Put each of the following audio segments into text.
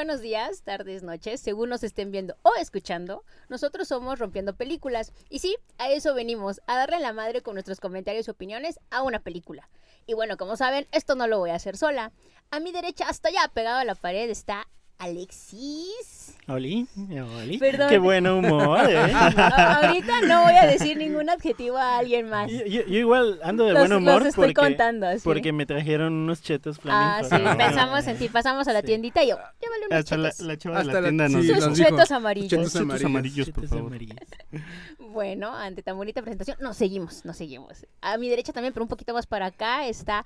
buenos días, tardes, noches, según nos estén viendo o escuchando. Nosotros somos Rompiendo Películas. Y sí, a eso venimos, a darle la madre con nuestros comentarios y opiniones a una película. Y bueno, como saben, esto no lo voy a hacer sola. A mi derecha, hasta allá pegado a la pared, está Alexis. Oli, Oli. Perdón. Qué buen humor, ¿eh? Ahorita no voy a decir ningún adjetivo a alguien más. Yo, yo- yo igual ando de Los- buen humor los estoy porque, contando, así. porque me trajeron unos chetos Ah, flamencos. sí, pensamos en ti. Pasamos a la Sí. tiendita y yo, llévale unos Hasta la, chetos. la chava de Hasta la la- tienda sí, nos Sus dijo. chetos amarillos. Chetos Chetos amarillos. amarillos, por Chetos favor. amarillos. Bueno, ante tan bonita presentación, nos seguimos, nos seguimos. A mi derecha también, pero un poquito más para acá está.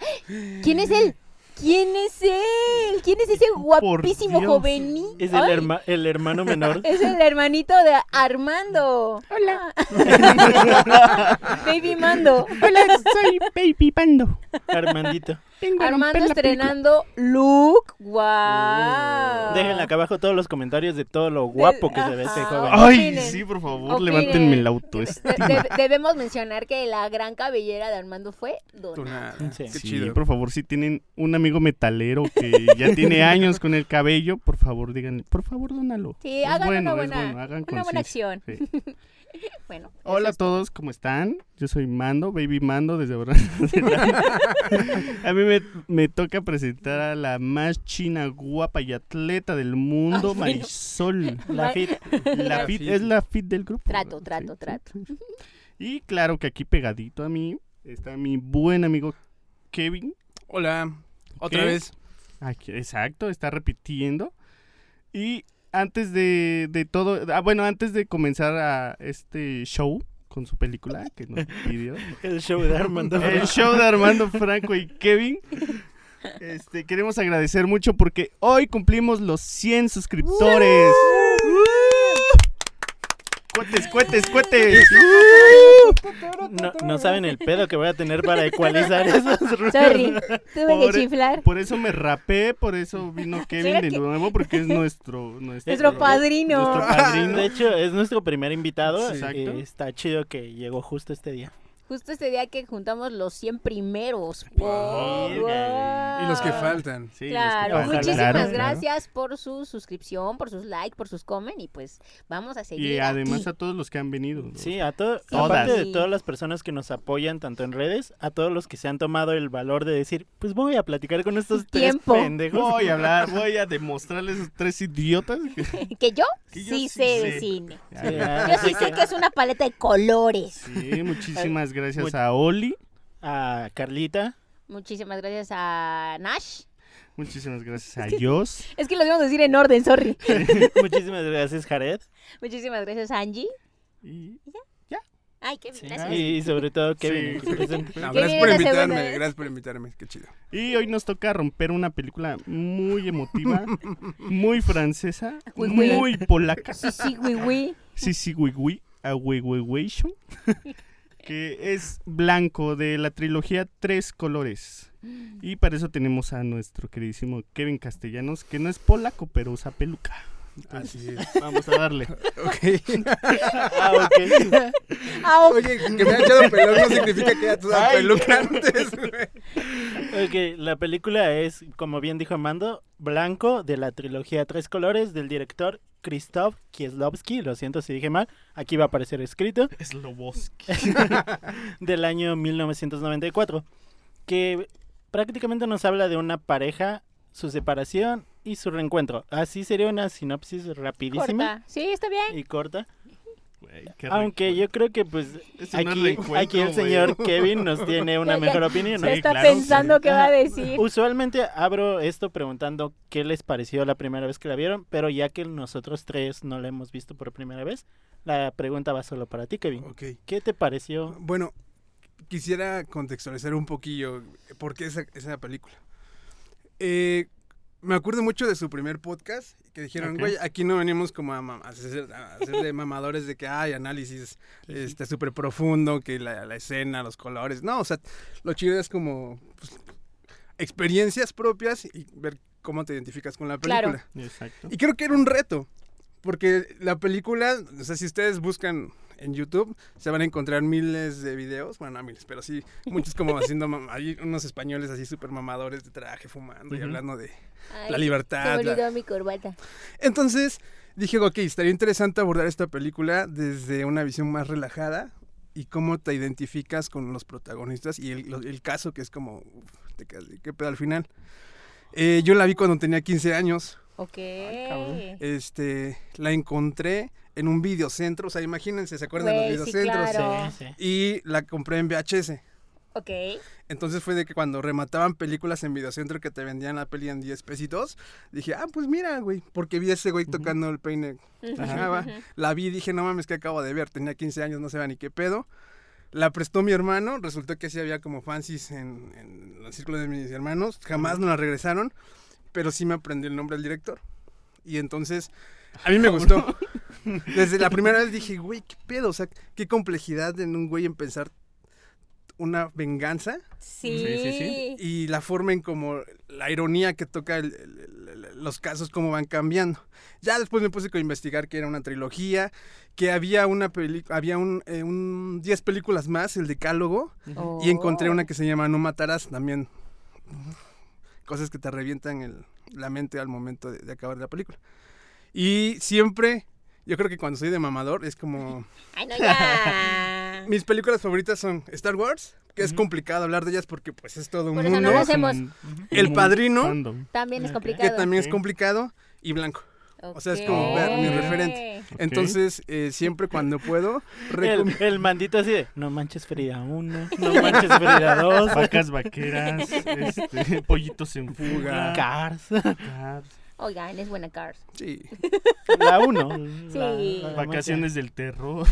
¿Quién es él? ¿Quién es él? ¿Quién es ese guapísimo jovenito? Es el, herma- el hermano menor. Es el hermanito de Armando. Hola. Baby Mando. Hola, soy Baby Pando. Armandito. Armando la estrenando look. Wow. Déjenle acá abajo todos los comentarios de todo lo guapo que se ve Ajá. joven. Ay, Opinen. sí, por favor, Opinen. levántenme el De- autoestima. de- debemos mencionar que la gran cabellera de Armando fue donada. Una- Sí. Qué Sí, chido. por favor, si tienen un amigo metalero que ya tiene años con el cabello, por favor, díganle, por favor, dónalo. Sí, Es hagan bueno, una buena, bueno, hagan una buena acción. Sí. Bueno. Hola a todos, ¿cómo están? Yo soy Mando, Baby Mando, desde ahora. a mí me, me toca presentar a la más china, guapa y atleta del mundo, Ay, bueno. Marisol. La fit. La La fit, fit. es la fit del grupo. Trato, trato, Sí, trato. sí. Y claro que aquí pegadito a mí está mi buen amigo Kevin. Hola. Otra ¿Qué? vez. Aquí, exacto, está repitiendo. Y antes de, de todo, ah, bueno, antes de comenzar a este show con su película que nos pidió, El show de Armando. el show de Armando Franco y Kevin, este, queremos agradecer mucho porque hoy cumplimos los 100 suscriptores. Cuetes, cuetes, cuetes. No, no saben el pedo que voy a tener para ecualizar esos ruidos. Sorry, tuve que chiflar. Por eso me rapé, por eso vino Kevin de nuevo, porque es nuestro... Nuestro, Nuestro padrino. Nuestro padrino. De hecho, es nuestro primer invitado. Sí. Exacto. y está chido que llegó justo este día. Justo este día que juntamos los 100 primeros. Wow. Wow. Y los que faltan. Sí, que Claro, faltan. muchísimas Claro, claro. gracias por su suscripción, por sus likes, por sus comen y pues vamos a seguir. Y además aquí. a todos los que han venido. ¿no? Sí, a todo, Todas. aparte de todas las personas que nos apoyan tanto en redes, a todos los que se han tomado el valor de decir, pues voy a platicar con estos tres pendejos. Voy a hablar, voy a demostrarles a esos tres idiotas. que- que yo Que yo sí sí sé de cine. Sí, Ya, Yo sí sé que es una paleta de colores. Sí, muchísimas gracias Much- a Oli. A Carlita. Muchísimas gracias a Nash. Muchísimas gracias a Jos. Es que lo debemos decir en orden, sorry. Muchísimas gracias, Jared. Muchísimas gracias Angie. Y Ay, qué Sí. gracias. Y sobre todo Kevin. Sí. No, gracias por invitarme. Gracias por invitarme. Qué chido. Y hoy nos toca romper una película muy emotiva, muy francesa, uy. muy polaca. Sí, sí, güey, güey. Sí, sí, güey, güey. A Que es blanco de la trilogía Tres Colores. Y para eso tenemos a nuestro queridísimo Kevin Castellanos, que no es polaco, pero usa peluca. Así es. Vamos a darle. Ok. Ah, ok. Ah, ok. Oye, que me haya echado pelón no significa que ya tú Ay. peluca antes, güey. Ok, la película es, como bien dijo Amando, Blanco de la trilogía Tres Colores del director Krzysztof Kieslowski. Lo siento si dije mal. Aquí va a aparecer escrito. Sloboski. del año 1994, que prácticamente nos habla de una pareja, su separación y su reencuentro. Así sería una sinopsis rapidísima Corta. Sí, está bien. y corta. Aunque yo creo que pues aquí, el señor Kevin nos tiene una Ya, ya. mejor opinión. ¿no? Está claro, pensando sí. qué va a Ajá. decir. Usualmente abro esto preguntando qué les pareció la primera vez que la vieron, pero ya que nosotros tres no la hemos visto por primera vez, la pregunta va solo para ti, Kevin. Ok. ¿Qué te pareció? Bueno, quisiera contextualizar un poquillo por qué esa, esa película. Eh, me acuerdo mucho de su primer podcast que dijeron, güey, aquí no venimos como a, a hacer, a hacer de mamadores de que hay análisis este súper profundo, que la, la escena, los colores. No, o sea, lo chido es como pues, experiencias propias y ver cómo te identificas con la Claro. película. Exacto. Y creo que era un reto. Porque la película, o sea, si ustedes buscan en YouTube, se van a encontrar miles de videos, bueno, no miles, pero sí, muchos como haciendo, hay unos españoles así súper mamadores de traje, fumando y hablando de Ay, la Se libertad. me la- olvidó mi corbata. Entonces dije, ok, estaría interesante abordar esta película desde una visión más relajada y cómo te identificas con los protagonistas y el, lo- el caso que es como, uf, te ¿qué pedo al final? Eh, yo la vi cuando tenía 15 años, Ok. cabrón. este, la encontré en un videocentro, o sea, imagínense, ¿se acuerdan de los sí, videocentros? claro. Sí, sí. Y la compré en VHS. Ok. Entonces fue de que cuando remataban películas en videocentro que te vendían la peli en 10 pesitos, dije, ah, pues mira, güey, porque vi a ese güey tocando el peine. Ajá, va. La vi y dije, no mames, que acabo de ver, tenía 15 años, no sé ni qué pedo. La prestó mi hermano, resultó que sí había como fancies en, en el círculo de mis hermanos, jamás nos la regresaron, pero sí me aprendí el nombre del director. Y entonces, a mí me gustó. Desde la primera vez dije, güey, qué pedo, o sea, qué complejidad en un güey en pensar una venganza Sí. Sí, sí, sí. y la forma en como la ironía que toca el- el- el- los casos cómo van cambiando. Ya después me puse a investigar que era una trilogía, que había una peli había un, eh, un 10 películas más, el decálogo, y encontré Oh. una que se llama No matarás también. Cosas que te revientan el- la mente al momento de, de acabar la película. Y siempre, yo creo que cuando soy de mamador es como Ay, no, ya. mis películas favoritas son Star Wars, que es complicado hablar de ellas porque pues es todo un Por eso no mundo. lo hacemos. El Padrino. También es Ok. complicado. que también es complicado, y blanco. O sea, es como ver mi referente. Entonces, eh, siempre cuando puedo, El, el mandito así de, no manches Frida 1, no manches Frida 2, Vacas vaqueras, este, pollitos en fuga. Cars, Cars, Oigan, es buena Cars. Sí. la 1. Sí. Vacaciones del terror.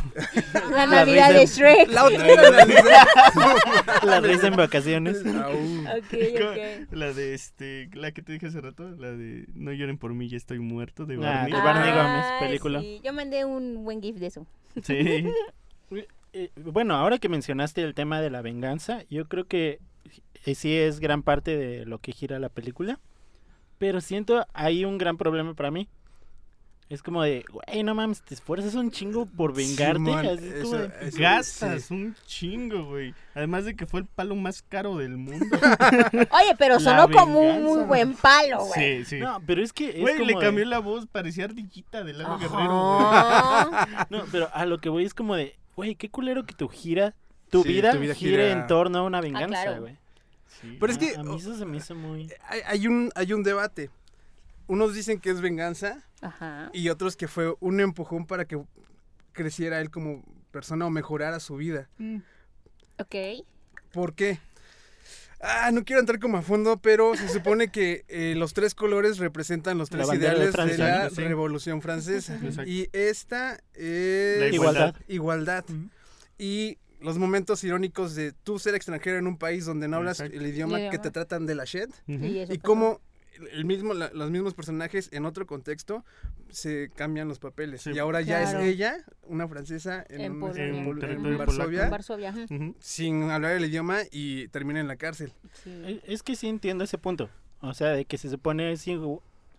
La La Navidad de Shrek. La otra era la La risa en vacaciones. Au. Ok, ok. La de este, la que te dije hace rato, la de No lloren por mí, ya estoy muerto, de Ah, Barney. de Barney Gómez, película. sí. Yo mandé un buen gif de eso. Sí. Eh, bueno, ahora que mencionaste el tema de la venganza, yo creo que eh, sí es gran parte de lo que gira la película. Pero siento hay un gran problema para mí. Es como de, güey, no mames, te esfuerzas un chingo por vengarte. Simón, así es como eso- de- eso- Gastas sí. un chingo, güey. Además de que fue el palo más caro del mundo. Oye, pero La sonó como un muy buen palo, güey. sí, sí. No, pero es que es Güey, le de- cambió la voz, parecía ardillita de Lalo Ajá. Guerrero, güey. No, pero a lo que voy es como de, güey, qué culero que tu gira, tu, Sí, vida, tu vida gire gira- en torno a una venganza, claro. güey. Sí. Pero es Ah, que- a mí eso se me hizo muy... Hay, hay un, hay un debate. Unos dicen que es venganza Ajá. y otros que fue un empujón para que creciera él como persona o mejorara su vida. Ok. ¿Por qué? Ah, no quiero entrar como a fondo, pero se supone que eh, los tres colores representan los tres de ideales de, la. Revolución Francesa. Exacto. Y esta es La Igualdad. igualdad. Y los momentos irónicos de tú ser extranjero en un país donde no hablas Exacto. el idioma que te tratan de la shit. Y, eso Y cómo el mismo, la- los mismos personajes en otro contexto se cambian los papeles. Sí. y ahora ya es ella, una francesa en, En un- en En Varsovia, sin hablar el idioma y termina en la cárcel. Sí. Eh, Es que sí entiendo ese punto. O sea, de que se supone, sí,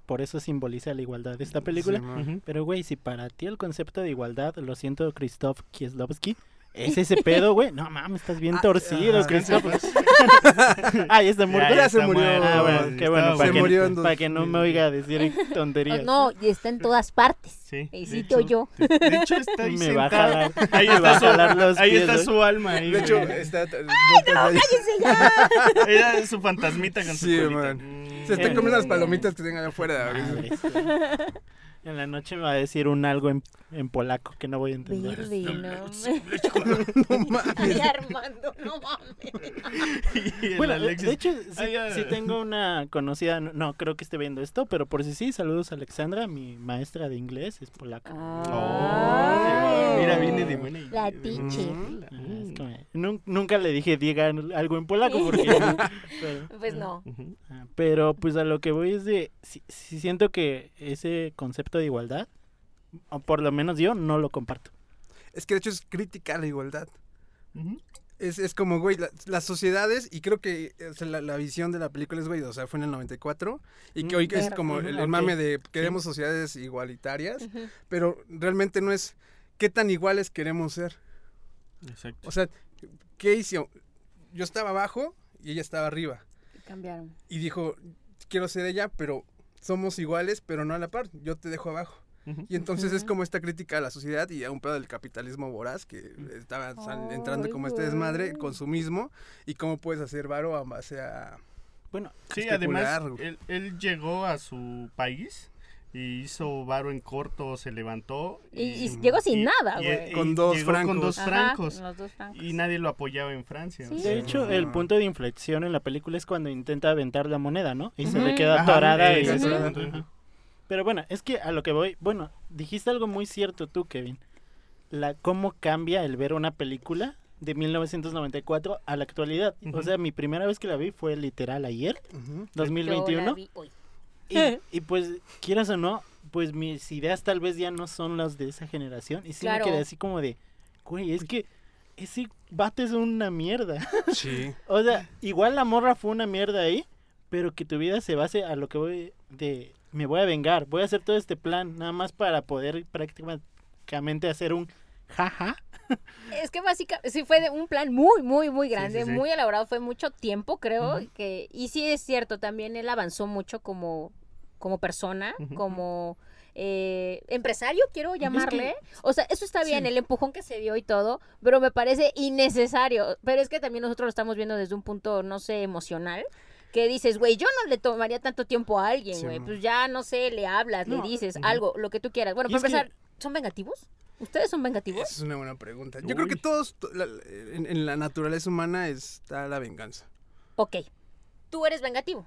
por eso simboliza la igualdad de esta película. Pero, güey, si para ti el concepto de igualdad, lo siento, Krzysztof Kieslowski, es ese pedo, güey. No mames, estás bien Ah, torcido, ah, ya está muerto. ya se está murió. Ah, bueno, qué bueno, para Se que, murió en dos- para que no me oiga decir tonterías. Oh, no, y está en todas partes. Sí. Y de sí te hecho- oyó. De, hecho, está ahí Me va a sentada. jalar, Ahí me va a está, jalar su, los ahí pies, está su alma. Ahí, De hecho, güey. está. ¡Cállense ya! Era su fantasmita con su Sí, man. Mm. Se está Eh. comiendo las palomitas que tengan afuera. En la noche me va a decir un algo en, en polaco que no voy a entender. Verde, no. No mames. Ay, Armando, no mames. Bueno, de- Alexis, de hecho, sí, Ah, tengo una conocida, no, no creo que esté viendo esto, pero por si sí, saludos a Alexandra, mi maestra de inglés, es polaca. Oh, mira, viene de buena La idea. teacher. Ah, es Mm. nunca le dije diga algo en polaco porque... pero, Pues no. Ujú. ah, pero, pues a lo que voy es de, sí siento que ese concepto de igualdad, o por lo menos yo, no lo comparto. Es que de hecho es crítica a la igualdad. Es, es como, güey, la- las sociedades, y creo que o sea, la, la visión de la película es, güey, o sea, fue en el 94, y que Mm, hoy es como el, mame de queremos sociedades igualitarias, pero realmente no es qué tan iguales queremos ser. Exacto. O sea, ¿qué hizo? Yo estaba abajo y ella estaba arriba. Cambiaron. Y dijo, quiero ser ella, pero somos iguales, pero no a la par. Yo te dejo abajo. Y entonces es Ujú. como esta crítica a la sociedad y a un pedo del capitalismo voraz que estaba sal- entrando como este desmadre, güey. consumismo y cómo puedes hacer varo a base a... Bueno, Sí, además, él, él llegó a su país y hizo varo en corto, se levantó. Y, y llegó sin y- nada, y- güey. y Con dos llegó Con francos. dos Ajá, francos. los dos francos. Y nadie lo apoyaba en Francia. Sí. de hecho, no. el punto de inflexión en la película es cuando intenta aventar la moneda, ¿no? Y se le queda atorada. eh, y- el Ajá. ajá. Pero bueno, es que a lo que voy, bueno, dijiste algo muy cierto tú, Kevin. La cómo cambia el ver una película de 1994 a la actualidad. O sea, mi primera vez que la vi fue literal ayer, Ujú. Yo la 2021. vi hoy. Y, y pues, quieras o no, pues mis ideas tal vez ya no son las de esa generación. Y sí Claro. me quedé así como de, güey, es que ese bate es una mierda. Sí. O sea, igual la morra fue una mierda ahí, pero que tu vida se base a lo que voy de me voy a vengar, voy a hacer todo este plan nada más para poder prácticamente hacer un jaja. Es que básicamente sí fue de un plan muy, muy, muy grande, sí, sí. muy elaborado, fue mucho tiempo, creo, que y sí es cierto, también él avanzó mucho como, como persona, como eh, empresario, quiero llamarle. O sea, eso está bien, sí. el empujón que se dio y todo, pero me parece innecesario. Pero es que también nosotros lo estamos viendo desde un punto, no sé, emocional. Que dices, güey, yo no le tomaría tanto tiempo a alguien, güey. pues ya, no sé, le hablas, No, le dices algo, lo que tú quieras. Bueno, para que- empezar, ¿son vengativos? ¿Ustedes son vengativos? Esa es una buena pregunta. Yo creo que todos, to- la- en, en la naturaleza humana está la venganza. Ok. Tú eres vengativo.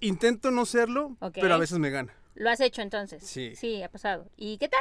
Intento no serlo, pero a veces me gana. Lo has hecho entonces. Sí. Sí, ha pasado. ¿Y qué tal?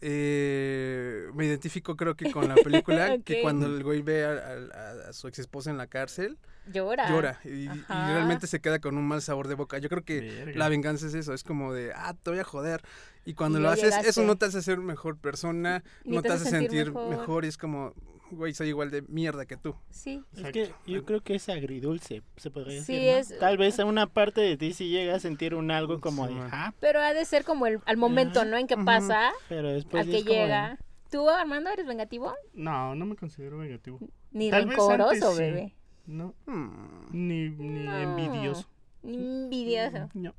Eh, me identifico creo que con la película, que cuando el güey ve a, a- a su ex esposa en la cárcel, Llora. llora y, realmente se queda con un mal sabor de boca. Yo creo que Verga. la venganza es eso, es como de, ah, te voy a joder. Y cuando Y lo haces, llegaste. eso no te hace ser mejor persona, Ni no te hace sentir mejor. y es como, güey, soy igual de mierda que tú. Sí. Es que yo creo que es agridulce, se podría Sí, decir. ¿no? es- Tal vez a una parte de ti sí llega a sentir un algo como Sí, de ja, Pero ha de ser como el, al momento. ¿no? En que pasa, pero después al que como de, llega. ¿Tú, Armando, eres vengativo? No, no me considero vengativo. Ni Tal rencoroso, antes sí. No, Hmm. ni, ni No. envidioso. Ni envidioso. No.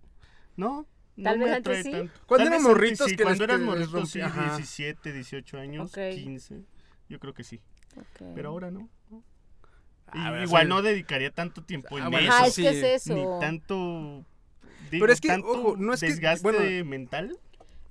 No. Tal no vez me antes sí. tanto. Cuando eran morritos sí, que cuando les- eras les morrito rompí- sí, ajá. 17, 18 años, Ok. 15. Yo creo que sí. Ok. Pero ahora no. Ah, Y pero igual sí. no dedicaría tanto tiempo Ah, en bueno, eso. Ajá, eso es que sí, es eso. Ni tanto. Digo, Pero es que, tanto ojo, no es que- desgaste bueno, mental.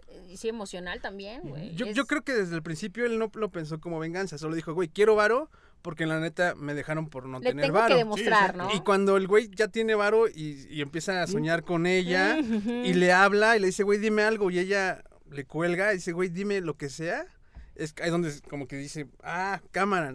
Eh, Sí, emocional también, güey. Yo, Es- yo creo que desde el principio él no lo pensó como venganza, solo dijo, güey, quiero varo porque la neta me dejaron por no Le tener tengo varo. que demostrar. Y cuando el güey ya tiene varo y, y empieza a soñar con ella y le habla y le dice, güey, dime algo y ella le cuelga y dice, güey, dime lo que sea, es ahí donde como que dice, ah, cámara,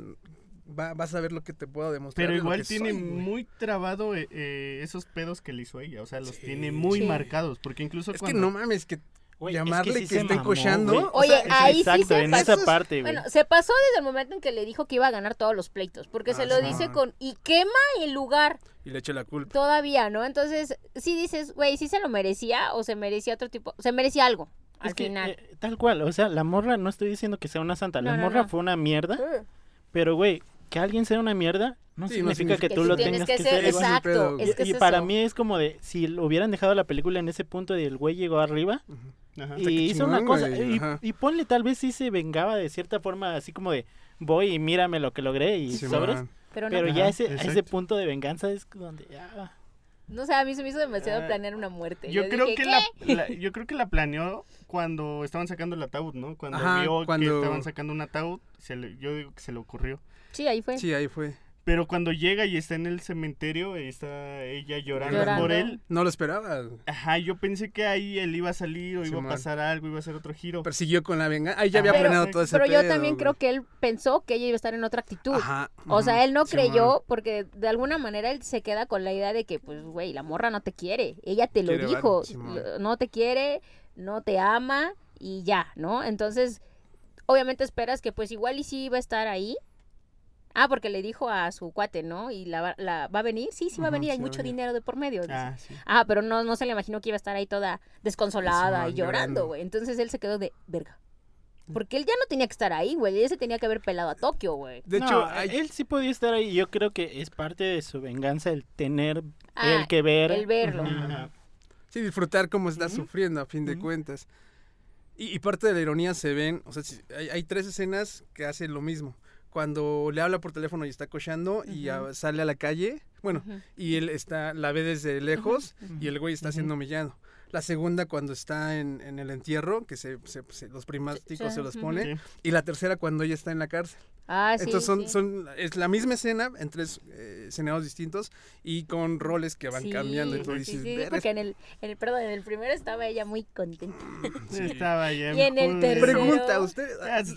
va- vas a ver lo que te puedo demostrar. Pero igual tiene soy, güey". muy trabado eh, eh, esos pedos que le hizo ella. O sea, los Sí. tiene muy Sí. marcados. Porque incluso Es que no mames, que Güey, es llamarle sí que estén cochando. o Oye, sea, ahí sí Exacto, se en pasó. esa parte, güey. Bueno, se pasó desde el momento en que le dijo que iba a ganar todos los pleitos, porque Ah, se lo sí. dice con y quema el lugar y le echa la culpa. todavía, ¿no? Entonces, si dices, güey, sí se lo merecía o se merecía otro tipo, se merecía algo al que, final. eh, tal cual, o sea, la morra, no estoy diciendo que sea una santa, la No, morra no. fue una mierda, Uh, pero güey, que alguien sea una mierda no Sí, no significa significa que que tú lo tengas que que ser, exacto, pedo, es que y es para eso. mí es como de, si lo hubieran dejado la película en ese punto y el güey llegó arriba Ajá. y hizo una cosa, güey, y, ponle tal vez sí se vengaba de cierta forma, así como de, voy y mírame lo que logré y Sí, sobres, man. pero no, pero Ajá, ya ese, a ese punto de venganza es donde ya... no sé, a mí se me hizo demasiado Ah, planear una muerte. Yo, creo dije, que ¿qué? la, la- yo creo que la planeó cuando estaban sacando el ataúd, ¿no? Cuando Ajá, vio cuando- que estaban sacando un ataúd, se le- yo digo que se le ocurrió. Sí, ahí fue. Sí, ahí fue. Pero cuando llega y está en el cementerio, está ella llorando, Llorando. por él. No lo esperaba. Ajá, yo pensé que ahí él iba a salir o iba a pasar algo, iba a hacer otro giro. Persiguió con la venganza. Ahí ya había planeado Pero- todo ese Pero yo pedo, también güey. creo que él pensó que ella iba a estar en otra actitud. Ajá. O sea, él no creyó porque de alguna manera él se queda con la idea de que, pues, güey, la morra no te quiere. Ella te lo Quiere dijo. No te quiere, no te ama y ya, ¿no? Entonces, obviamente esperas que, pues, igual y sí iba a estar ahí, Ah, porque le dijo a su cuate, ¿no? Y la, va- la va a venir. Sí, sí va a venir. Hay sí mucho dinero de por medio. dice. Ah, sí. Ah, pero no, no se le imaginó que iba a estar ahí toda desconsolada y llorando, güey. Entonces él se quedó de verga. Porque él ya no tenía que estar ahí, güey. Él se tenía que haber pelado a Tokio, güey. De No, hecho, hay- él sí podía estar ahí. Yo creo que es parte de su venganza el tener, Ah, el que ver. el verlo. Ajá. Sí, disfrutar cómo está sufriendo a fin de cuentas. Y, y parte de la ironía se ven, o sea, hay, hay tres escenas que hacen lo mismo. Cuando le habla por teléfono y está cochando y Ujú. ah, sale a la calle, bueno, y él está, la ve desde lejos y el güey está siendo humillado. La segunda cuando está en, en el entierro, que se, se- se- los primáticos Sí, se los pone. Sí. Y la tercera cuando ella está en la cárcel. Ah, sí. Entonces son, sí. son, es la misma escena en tres eh, escenarios distintos y con roles que van Sí, cambiando. Y tú sí, dices, sí, "Verga, porque en el, en el, perdón, en el primero estaba ella muy contenta. Sí. Estaba ya Y en el tercero- Pregunta, ¿usted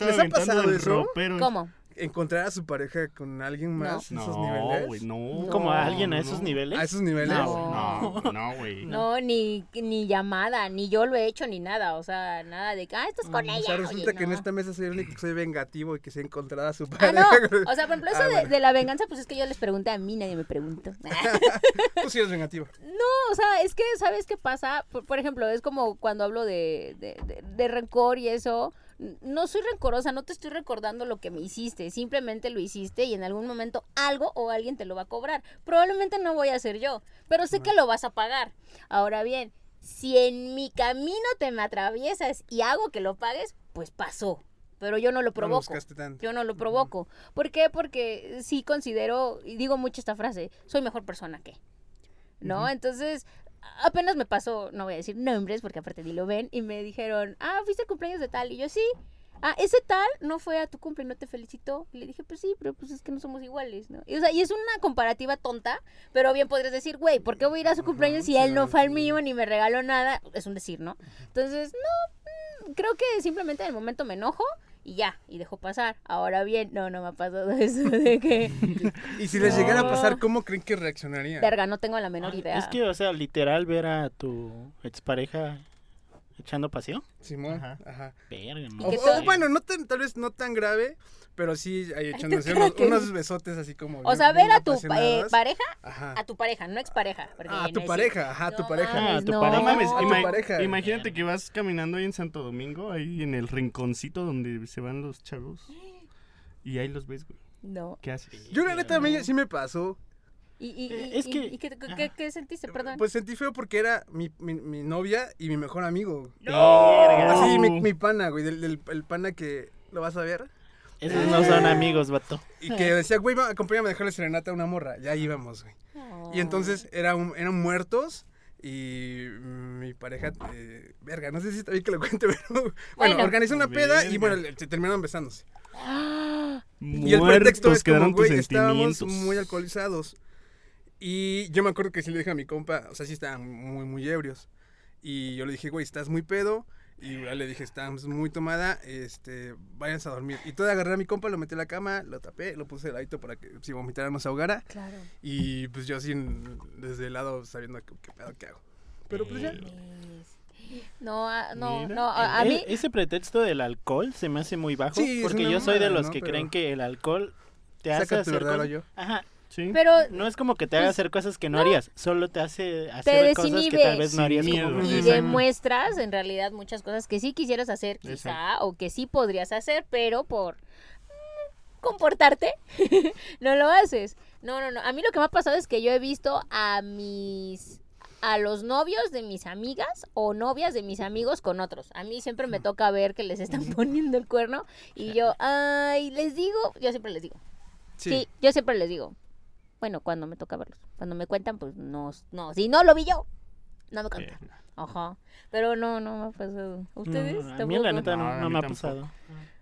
les ha pasado eso? ropero. ¿Cómo? ¿Encontrar a su pareja con alguien más en esos No, niveles? güey, no. Como a alguien a no. esos niveles. ¿A esos niveles? No, güey, no, no, güey. No, ni, ni llamada, ni yo lo he hecho, ni nada. O sea, nada de que, ah, estás con Mm, ella. O sea, resulta Oye, que en no. esta mesa soy el único que soy vengativo y que se ha encontrado a su Ah, pareja. no. O sea, por ejemplo, eso Ah, de, bueno. de la venganza, pues es que yo les pregunté a mí, nadie me preguntó. Tú sí eres vengativo. No, o sea, es que, ¿sabes qué pasa? Por, por ejemplo, es como cuando hablo de, de, de- de rencor y eso. No soy rencorosa, no te estoy recordando lo que me hiciste. Simplemente lo hiciste y en algún momento algo o alguien te lo va a cobrar. Probablemente no voy a ser yo, pero sé que lo vas a pagar. Ahora bien, si en mi camino te me atraviesas y hago que lo pagues, pues pasó. Pero yo no lo provoco. Yo no lo provoco. ¿Por qué? Porque sí considero, y digo mucho esta frase, soy mejor persona que. ¿No? Entonces, apenas me pasó, no voy a decir nombres porque aparte ni lo ven, y me dijeron, ah, fuiste al cumpleaños de tal. Y yo, sí. Ah, ese tal no fue a tu cumple, no te felicitó. Y le dije, pues sí, pero pues es que no somos iguales, ¿no? Y, o sea, y es una comparativa tonta, pero bien podrías decir, güey, ¿por qué voy a ir a su cumpleaños si él no fue al mío ni me regaló nada? Es un decir, ¿no? Entonces, no, mm, creo que simplemente en el momento me enojo y ya, y dejo pasar. Ahora bien, no, no me ha pasado eso de que, Y si les llegara a pasar, ¿cómo creen que reaccionarían? verga, no tengo la menor idea. Es que, o sea, literal ver a tu expareja echando pasión. Simón, Ajá. ajá. Verga, bueno, no tan- tal vez no tan grave, pero sí ahí echándose unos, que- unos besotes así como. o sea, ver a tu eh, pareja, Ajá. a tu pareja, no expareja. porque Ah, a tu pareja, ajá, a tu pareja. Ah, mames, tu no. pareja. No mames, a tu pareja. imagínate que vas caminando ahí en Santo Domingo, ahí en el rinconcito donde se van los chavos. Y ahí los ves, güey. No. ¿Qué haces? Yo la neta a mí sí me pasó. ¿Y, y, Eh, y- es y- que- y qué, qué- Ajá. qué- qué sentiste? Perdón. Pues sentí feo porque era mi, mi, mi novia y mi mejor amigo. Verga. Así, mi, mi pana, güey, del, del- el pana que lo vas a ver. Esos no son amigos, vato. Y que decía, güey, va, acompáñame a dejarle serenata a una morra. Ya íbamos, güey. Y entonces era un- eran muertos y mi pareja, eh, verga, no sé si está bien que lo cuente, pero bueno, Bueno. organizó una peda y bueno, se terminaron besándose. Ah, Y el pretexto Muertos es como, güey, estábamos muy alcoholizados. Y yo me acuerdo que sí le dije a mi compa, o sea, sí estaban muy, muy ebrios. Y yo le dije, güey, estás muy pedo. Y ya le dije, estás muy tomada, este, váyanse a dormir. Y todo agarré a mi compa, lo metí a la cama, lo tapé, lo puse de ladito para que si vomitara no se ahogara. claro. Y pues yo así, desde el lado, sabiendo qué, qué pedo que hago. Pero pues ya. No, ah, no, Mira. no, a, a E- mí... Ese pretexto del alcohol se me hace muy bajo. Sí, porque yo soy de los ¿no? que Pero- creen que el alcohol te hace Saca tu hacer verdadero cosas. yo. Ajá. Sí. Pero No es como que te haga Pues, hacer cosas que no, no. harías. Solo te hace hacer cosas que tal vez no harías miedo. como y demuestras en realidad muchas cosas que sí quisieras hacer quizá Exacto. o que sí podrías hacer, pero por mm, comportarte no lo haces. No, no, no. A mí lo que me ha pasado es que yo he visto a mis a los novios de mis amigas o novias de mis amigos con otros. A mí siempre me toca ver que les están poniendo el cuerno y yo, ay, les digo, yo siempre les digo. Sí, yo siempre les digo. Bueno, cuando me toca verlos. Cuando me cuentan, pues no, no. Si no lo vi yo, no me cuentan. Ajá. Pero no, no me ha pasado. ¿Ustedes? No, a mí la neta no, me ha pasado.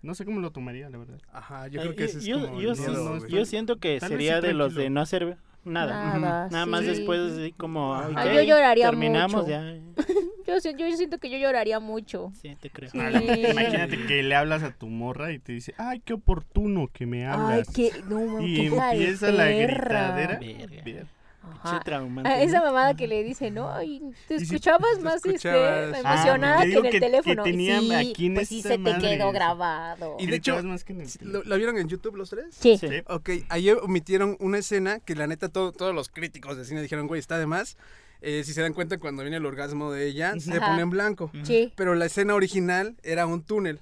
No sé cómo lo tomaría, la verdad. Ajá, yo creo que ese es yo, como yo miedo, yo siento que Tal sería sí de los de no hacer nada. Nada, Nada más después así como... Ay, yo lloraría Terminamos mucho. ya. Yo, si- yo siento que yo lloraría mucho. Sí, te creo. Sí. Ah, Imagínate que le hablas a tu morra y te dice, ay, qué oportuno que me Ay, hablas. que no, Y qué hija de empieza la perra. gritadera. Verga. Ver- Traumante, esa mamada que le dice, ¿no? Y te Y si- escuchabas te más escuchabas. este, Ah, emocionada te que en el que- que teléfono. tenía sí, aquí en pues sí se te quedó grabado. Y de hecho, Escuchabas más que en el ¿Lo, ¿La vieron en YouTube los tres? Sí. Sí. Ok, ahí omitieron una escena que la neta todo- todos los críticos de cine dijeron, güey, está de más. Eh, si se dan cuenta, cuando viene el orgasmo de ella, se Ajá. pone en blanco. Sí. Pero la escena original era un túnel.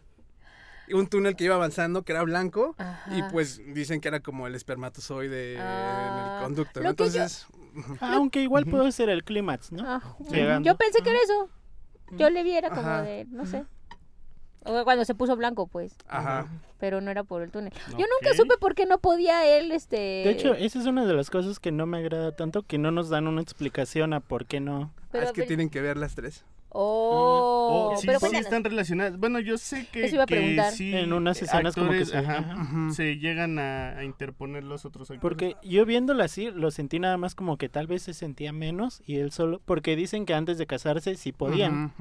Un túnel que iba avanzando, que era blanco. Y pues dicen que era como el espermatozoide Ah, en el conducto. lo ¿no? yo- Entonces, Ah, Aunque igual puede ser el clímax, ¿no? Ah, yo pensé que era eso. Yo le vi, era como Ajá. de, no sé. O cuando se puso blanco, pues. ajá. Pero no era por el túnel. Yo nunca supe por qué no podía él, este... De hecho, esa es una de las cosas que no me agrada tanto, que no nos dan una explicación a por qué no. pero, Ah, es que pero- tienen que ver las tres. Oh, Oh, sí, pero sí están relacionadas. Bueno, yo sé que, Eso iba a que sí En unas escenas como que actores, se- ajá, ajá. Ujú. se llegan a, a interponer los otros actores. Porque yo viéndolo así, lo sentí nada más como que tal vez se sentía menos y él solo, porque dicen que antes de casarse sí podían.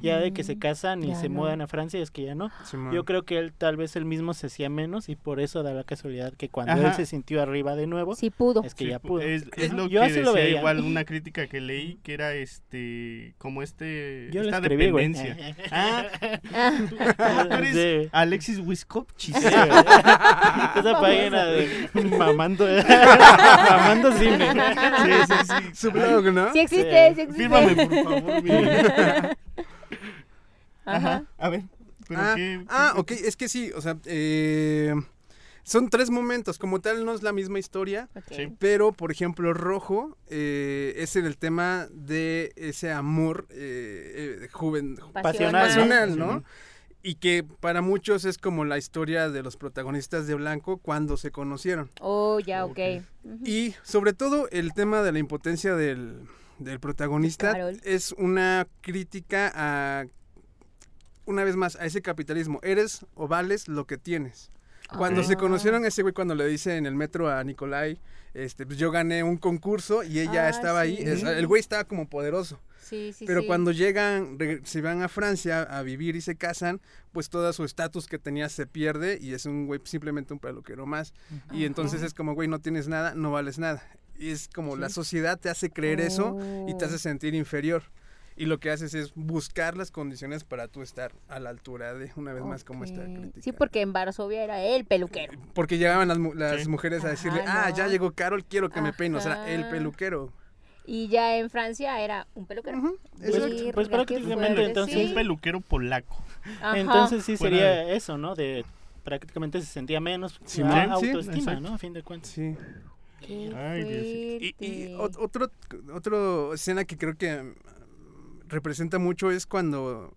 Ya de que se casan y ya se no. mudan a Francia es que ya no. Yo creo que él tal vez él mismo se hacía menos y por eso da la casualidad que cuando Ajá. él se sintió arriba de nuevo, Sí pudo. es que Sí, ya pu- pudo. Es, es lo Yo que así lo decía veía. igual una crítica que leí que era este como este Yo esta escribí, güey. dependencia. Ah, Ah, ah, tú eres Sí. Alexis Wiskovchis. Sí, güey. Esa página de mamando, mamando cine. Sí, sí, sí. Su blog, ¿no? sí existe, Sí. sí existe. Fírmame, por favor. mira. Ajá. A ver. ¿pero Ah, qué- ah, qué- ok, es que sí, o sea, eh, son tres momentos, como tal no es la misma historia, pero por ejemplo Rojo eh, es en el tema de ese amor eh, eh, juven, Pasional, pasional, ¿no? Y que para muchos es como la historia de los protagonistas de Blanco cuando se conocieron. Oh, ya, ok. Ok. Ujú. Y sobre todo el tema de la impotencia del, del protagonista Carol. es una crítica a, una vez más, a ese capitalismo. Eres o vales lo que tienes. Cuando se conocieron ese güey, cuando le dice en el metro a Nicolai, este, pues yo gané un concurso y ella Ah, estaba ahí. es- el güey estaba como poderoso. Sí, sí, Pero cuando llegan, se van a Francia a vivir y se casan, pues todo su estatus que tenía se pierde y es un güey simplemente un peluquero más. Y entonces es como, güey, no tienes nada, no vales nada. Y es como la sociedad te hace creer eso y te Oh. hace sentir inferior. Y lo que haces es buscar las condiciones para tú estar a la altura de, una vez más, como esta Ok. crítica. Sí, porque en Varsovia era el peluquero. Porque llegaban las, mu- las Sí. mujeres a decirle, Ajá, ah, ya llegó Carol, quiero que me peine. O sea, el peluquero. Y ya en Francia era un peluquero. Pues- exacto. Verga, pues qué prácticamente entonces sí. un peluquero polaco. Ajá. Entonces sí Fuera sería eso, ¿no? De prácticamente se sentía menos Sí, autoestima. ¿no? A fin de cuentas. Sí. Qué Ay. Y, y otro, otro escena que creo que representa mucho es cuando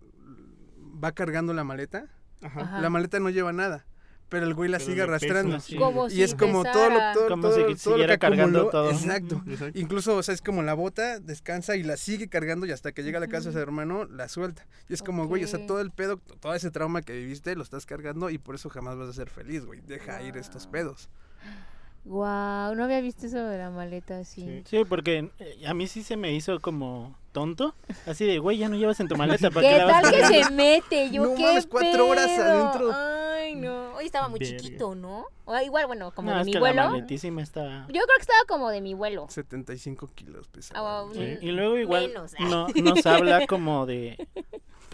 va cargando la maleta. Ajá. Ajá. La maleta no lleva nada, pero el güey la Pero sigue arrastrando. sí. Como Y si es como todo lo, todo, Como todo- si todo lo siguiera que cargando acumuló. todo. Exacto. Incluso, o sea, es como la bota, descansa y la sigue cargando y hasta que llega a la casa de su hermano, la suelta. Y es como, güey, o sea, todo el pedo, todo ese trauma que viviste lo estás cargando y por eso jamás vas a ser feliz, güey. Deja ir estos Wow. pedos. Guau, no había visto eso de la maleta así. Sí. Sí, porque eh, a mí sí se me hizo como tonto. Así de, güey, ya no llevas en tu maleta. ¿para ¿Qué vas tal que cargando?" se mete? Yo No qué mames, cuatro horas adentro. Ay, no. Hoy estaba muy Verga. chiquito, ¿no? O igual, bueno, como No, de es mi que vuelo. la maletísima está... Yo creo que estaba como de mi vuelo. 75 kilos pesaba. Ah, Sí, Sí. Y luego igual Menos. no, nos habla como de...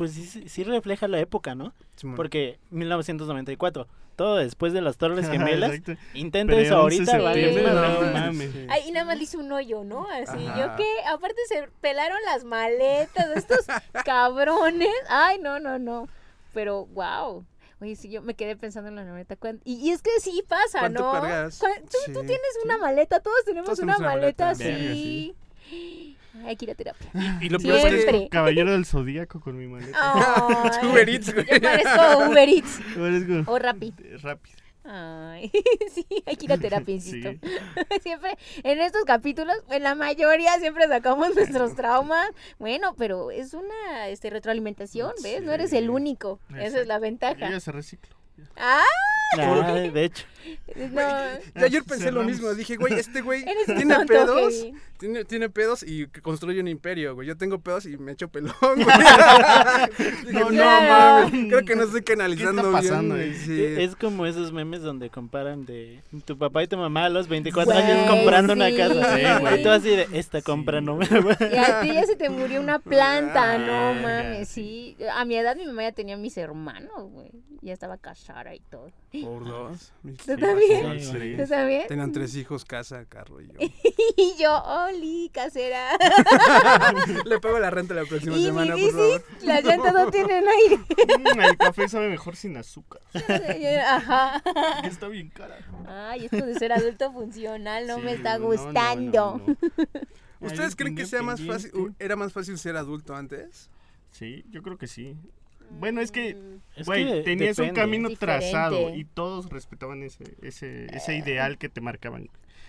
Pues sí, sí refleja la época, ¿no? Simón. Porque 1994, todo después de las Torres Gemelas, intenta eso 11 ahorita, vale, no mames. Sí. Ay, y nada más le hizo un hoyo, ¿no? Así, Ajá. yo que, aparte se pelaron las maletas de estos cabrones. Ay, no, no, no. Pero, wow. Oye, sí, yo me quedé pensando en la maleta. ¿cuán- Y, y es que sí pasa, ¿Cuánto ¿no? Tú, tienes sí. una maleta, todos tenemos Todos una, tenemos una maleta maleta. así. Hay que ir a terapia. Y lo peor es que. Caballero del Zodíaco con mi maleta. Ay, Uber Eats, güey. Yo parezco Uber Eats Parezco- o Rappi. Rápido. Ay, sí, hay que ir a terapia, insisto. Sí. Siempre, en estos capítulos, en la mayoría siempre sacamos nuestros traumas. Bueno, pero es una este, retroalimentación, ¿ves? No eres el único. Esa es la Yo ventaja. ya se reciclo. Ah, Ah, de hecho. No, Yo ayer pensé lo mismo, dije, güey, este güey tiene tonto, pedos, tiene, tiene pedos y construye un imperio, güey. Yo tengo pedos y me echo pelón, güey. Dije, no, Claro. mames, creo que no estoy canalizando ¿Qué está pasando bien. ahí? Sí. Es como esos memes donde comparan de tu papá y tu mamá a los 24 Güey, años comprando una casa. Sí, güey. y tú así de, esta compra no me va. Y a ti ya se te murió una planta, no Verga, mames, sí. A mi edad mi mamá ya tenía mis hermanos, güey. Ya estaba casada y todo. Por dos. Mis ¿Tú hijos, también? sí. ¿Tú también? Tenían tres hijos, casa, carro y yo. Y yo, Oli, casera. Le pago la renta la próxima Y semana, mi por favor. las llantas no tienen aire. Mm, el café sabe mejor sin azúcar. Ajá. Está bien cara. Ay, esto de ser adulto funcional no me está no, no, gustando. no, no. ¿Ustedes creen que sea más fácil, era más fácil ser adulto antes? Sí, yo creo que sí. Bueno, es que, Es güey, que tenías un camino Diferente. trazado y todos respetaban ese, ese, ese ideal que te marcaban.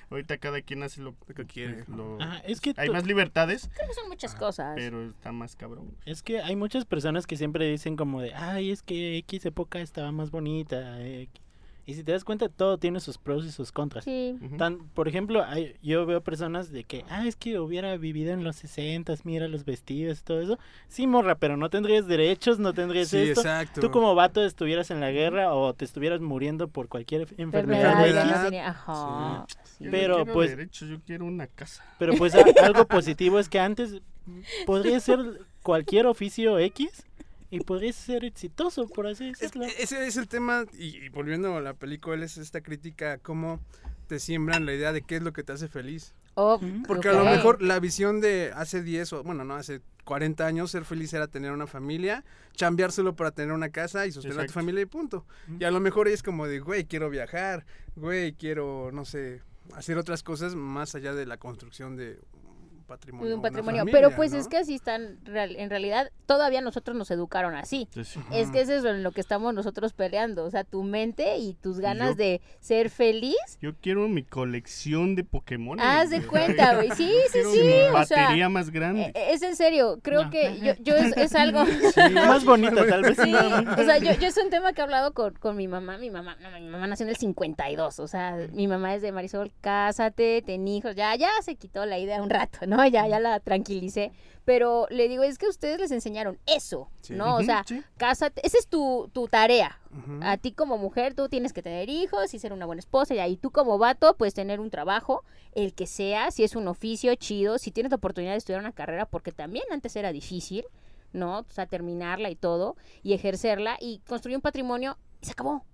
Ahorita cada quien hace lo que quiere. lo- Ajá, es que Hay más libertades, Creo que son muchas cosas. pero está más cabrón. Es que hay muchas personas que siempre dicen como de, ay, es que X época estaba más bonita. eh". Y si te das cuenta, todo tiene sus pros y sus contras. Sí. Tan, por ejemplo, hay- yo veo personas de que, ah, es que hubiera vivido en los 60, mira los vestidos y todo eso. Sí, morra, pero no tendrías derechos, no tendrías Sí, esto. exacto. Tú como vato estuvieras en la guerra o te estuvieras muriendo por cualquier enfermedad. Enfermedad, no Ajá. sí. Yo no pero, quiero pues- derechos, yo quiero una casa. Pero pues algo positivo es que antes podría ser cualquier oficio X y podrías ser exitoso, por así Es- decirlo. ese es el tema, y, y volviendo a la película, es esta crítica a cómo te siembran la idea de qué es lo que te hace feliz. Oh. Porque a lo mejor la visión de hace 10 o, bueno, no, hace 40 años, ser feliz era tener una familia, chambeárselo para tener una casa y sostener a tu familia y punto. Y a lo mejor es como de, güey, quiero viajar, güey, quiero, no sé, hacer otras cosas más allá de la construcción de patrimonio. de un patrimonio. familia, Pero pues ¿no? es que así están, real- en realidad, todavía nosotros nos educaron así. Entonces, Es que eso es en lo que estamos nosotros peleando. O sea, tu mente y tus ganas yo- de ser feliz. yo quiero mi colección de Pokémon. Haz de cuenta, güey. Sí, sí, sí. mi O sea, batería más grande. eh, es en serio. Creo No. que yo, yo es, es algo. Más bonita, tal vez. Sí, o sea, yo, yo es un tema que he hablado con, con mi mamá. Mi mamá, no, mi mamá nació en el 52. O sea, mi mamá es de Marisol, cásate, ten hijos. Ya, ya se quitó la idea un rato, ¿no? Ya, ya la tranquilicé. Pero le digo, es que ustedes les enseñaron eso, Sí. ¿no? O sea, sí. cásate. Esa es tu, tu tarea. A ti como mujer, tú tienes que tener hijos y ser una buena esposa. Y ahí tú como vato, puedes tener un trabajo, el que sea, si es un oficio chido, si tienes la oportunidad de estudiar una carrera, porque también antes era difícil, ¿no? O sea, terminarla y todo, y ejercerla, y construir un patrimonio, y se acabó.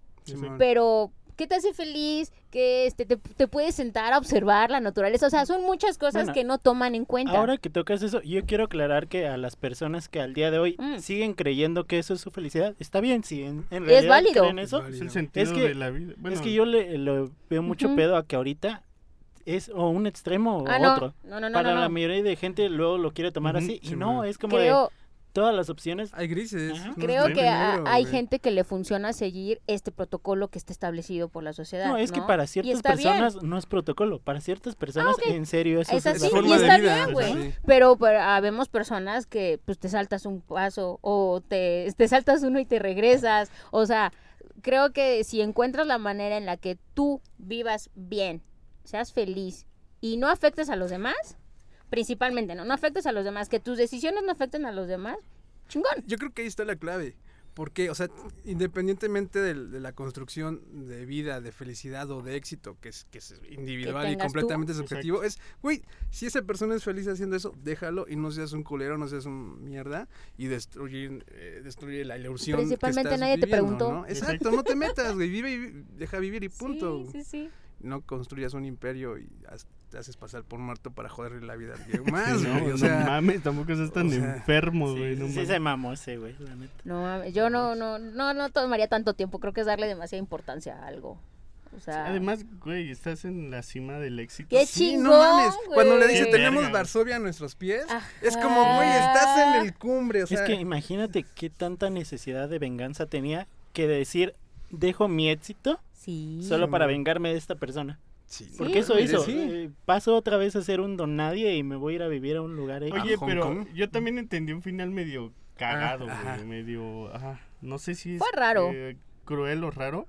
Pero, ¿qué te hace feliz? Que este, te, te puedes sentar a observar la naturaleza. O sea, son muchas cosas Bueno, que no toman en cuenta. Ahora que tocas eso, yo quiero aclarar que a las personas que al día de hoy Mm. siguen creyendo que eso es su felicidad, está bien, si en, en realidad válido. creen eso. Es Es válido. el sentido Es que- de la vida. Bueno, es que yo le, lo veo mucho pedo a que ahorita es o un extremo o ah, no. otro. No, no, no, Para no, la mayoría de gente luego lo quiere tomar así y sí, no, man. es como de Creo, todas las opciones. Hay grises. Ajá. Creo es que negro, hay güey. gente que le funciona seguir este protocolo que está establecido por la sociedad. No, es que para ciertas bien. Ah, personas no es protocolo, para ciertas personas ok. en serio eso Es es, así, la y forma de está vida, bien, güey. sí. Pero, pero habemos personas que pues te saltas un paso o te, te saltas uno y te regresas. O sea, creo que si encuentras la manera en la que tú vivas bien, seas feliz y no afectes a los demás, principalmente, ¿no? No afectes a los demás, que tus decisiones no afecten a los demás, chingón. Yo creo que ahí está la clave. Porque, o sea, independientemente de, la construcción de vida, de felicidad o de éxito, que es, que es individual y tú. completamente subjetivo, es, güey, si esa persona es feliz haciendo eso, déjalo y no seas un culero, no seas un mierda y destruye, eh, destruye la ilusión. que Principalmente estás nadie te preguntó. ¿no? Exacto, no te metas, güey, vive y deja vivir y punto. Sí, sí, sí. No construyas un imperio y haz- te haces pasar por muerto para joderle la vida a alguien más, no, güey, o no sea, mames, tampoco seas tan o sea, enfermo, Sí, güey. no sí mames. se mamó ese, güey, la neta. No, mames, yo no, no, no, no tomaría tanto tiempo. Creo que es darle demasiada importancia a algo. O sea, Además, güey, estás en la cima del éxito. ¡Qué Sí, chingón, no mames. Cuando le dice tenemos. Varsovia a nuestros pies, Ajá. es como, güey, estás en el cumbre, o sea, es que imagínate qué tanta necesidad de venganza tenía que decir, dejo mi éxito Sí. solo para vengarme de esta persona. Sí, Porque eso hizo. sí. eh, paso otra vez a ser un don nadie y me voy a ir a vivir a un lugar X. Oye, pero Kong. yo también entendí un final medio cagado, Ah, güey. Medio. Ajá. No sé si es. Fue raro. eh, cruel o raro.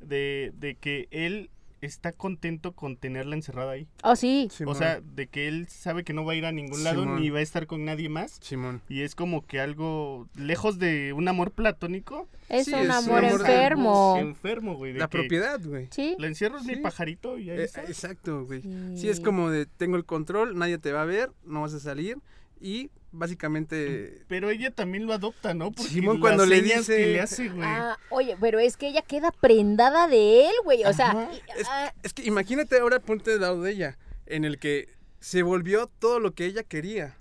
de, de que él está contento con tenerla encerrada ahí. Oh, sí. O sea, de que él sabe que no va a ir a ningún lado Simón. ni va a estar con nadie más. Simón. Y es como que algo lejos de un amor platónico. Es Sí, un es un amor amor enfermo. Enfermo, güey. de La que propiedad, güey. Sí. La encierro en mi pajarito y ahí Eh, está. exacto, güey. Sí. Sí, es como de tengo el control, nadie te va a ver, no vas a salir y básicamente Pero ella también lo adopta, ¿no? Porque Simón cuando le dice- que le hace, güey. Ah, oye, pero es que ella queda prendada de él, güey. O sea, Ajá. y- Es, ah, es que imagínate ahora ponte del lado de ella, en el que se volvió todo lo que ella quería.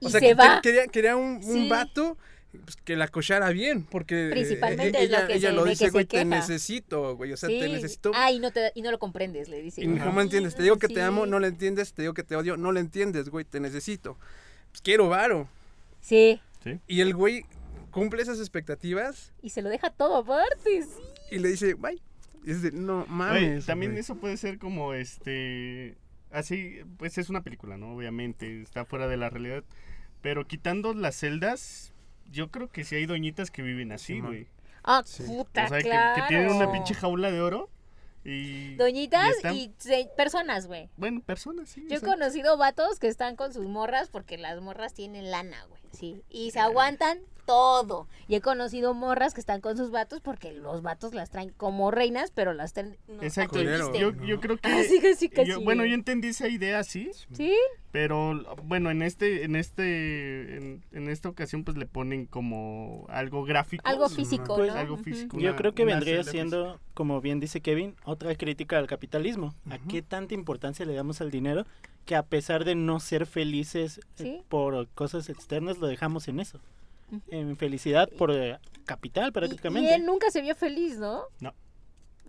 O y sea, se que- va. quería, quería un, un Sí. vato pues, que la cochara bien, porque eh, Principalmente eh, es lo ella, que ella se lo dice, que se güey, te necesito, güey, o sea, te necesito. Ah, y no, te, y no lo comprendes, le dice. Y no me entiendes, te digo que Sí. te amo, no lo entiendes, te digo que te odio, no lo entiendes, güey, te necesito. Pues quiero varo. Sí. Y el güey cumple esas expectativas Y se lo deja todo aparte, sí. y le dice, bye. Y es de, no Oye, mames. también güey". eso puede ser como este. Así, pues es una película, ¿no? Obviamente, está fuera de la realidad. Pero quitando las celdas, yo creo que sí hay doñitas que viven así, güey. Ah, Sí. puta, o sea, que- claro. que, tienen una pinche jaula de oro. Y. Doñitas están- y se- personas, güey. Bueno, personas, sí. Yo he conocido vatos que están con sus morras porque las morras tienen lana, güey, sí. Y se aguantan todo. Y he conocido morras que están con sus vatos porque los vatos las traen como reinas, pero las traen... no, Exacto. Yo, ¿no? yo creo que. Ah, sí, casi, casi. yo- bueno, yo entendí esa idea así. ¿Sí? Pero bueno, en este, en este, en, en esta ocasión pues le ponen como algo gráfico. Algo físico, pues, ¿no? algo físico. Yo una- creo que vendría siendo, como bien dice Kevin, otra crítica al capitalismo. ¿A qué tanta importancia le damos al dinero que a pesar de no ser felices eh, Sí. por cosas externas, lo dejamos en eso? En felicidad por eh, capital prácticamente. y él nunca se vio feliz, ¿no? No.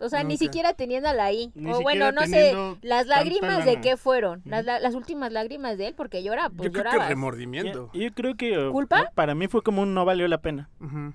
O sea, ni siquiera teniéndola ahí. Ni o bueno, no sé, las lágrimas de qué fueron. Las, la- las últimas lágrimas de él, porque llora, pues Yo creo que remordimiento. Yo, yo creo que ¿Culpa? para mí fue como un no valió la pena. Ujú.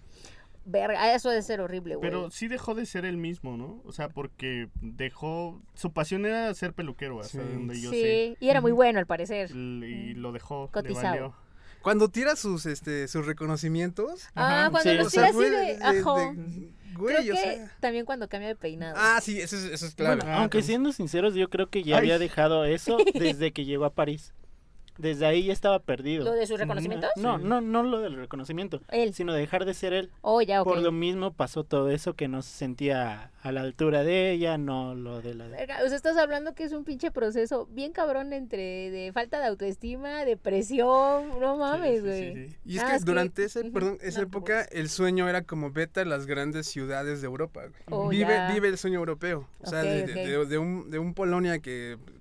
Verga, eso debe ser horrible, güey. Pero sí dejó de ser el mismo, ¿no? O sea, porque dejó... Su pasión era ser peluquero, hasta Sí. donde yo sí, sé. y era muy bueno al parecer. Y lo dejó. le Cotizado. valió. Cuando tira sus, este, sus reconocimientos. Ah, Ajá, cuando sí. los o sea, tira así de... de- de- güey, Creo o que sea. también cuando cambia de peinado. Ah, sí, eso es, eso es. Bueno, Ah, aunque siendo sinceros, yo creo que ya Ay. había dejado eso desde que llegó a París. Desde ahí ya estaba perdido. ¿Lo de sus reconocimientos? No, no, no lo del reconocimiento, Él. sino dejar de ser él. Oh, ya, ok. Por lo mismo pasó todo eso que no se sentía a la altura de ella, no lo de la... Verga, O sea, estás hablando que es un pinche proceso bien cabrón entre de falta de autoestima, depresión, no mames, sí, sí, güey. sí. Y es Ah, que es que- durante ese, perdón, esa no, por época el sueño era como vete a las grandes ciudades de Europa. güey. Oh, vive, ya. vive el sueño europeo. O sea, de, ok. de- de un, de un Polonia que pues,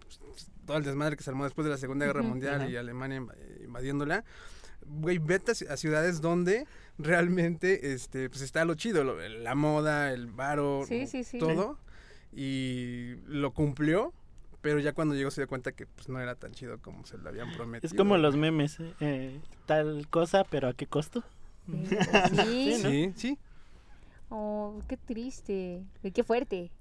todo el desmadre que se armó después de la Segunda Guerra. Mundial y Alemania inv- invadiéndola. Güey, vete a, ci- a ciudades donde realmente este, pues está lo chido, lo- la moda, el varo, Sí, sí, sí. todo. Y lo cumplió, pero ya cuando llegó se dio cuenta que pues no era tan chido como se lo habían prometido. Es como los memes, eh, tal cosa, pero ¿a qué costo? Sí. ¿no? Sí, sí. Oh, qué triste. Qué fuerte.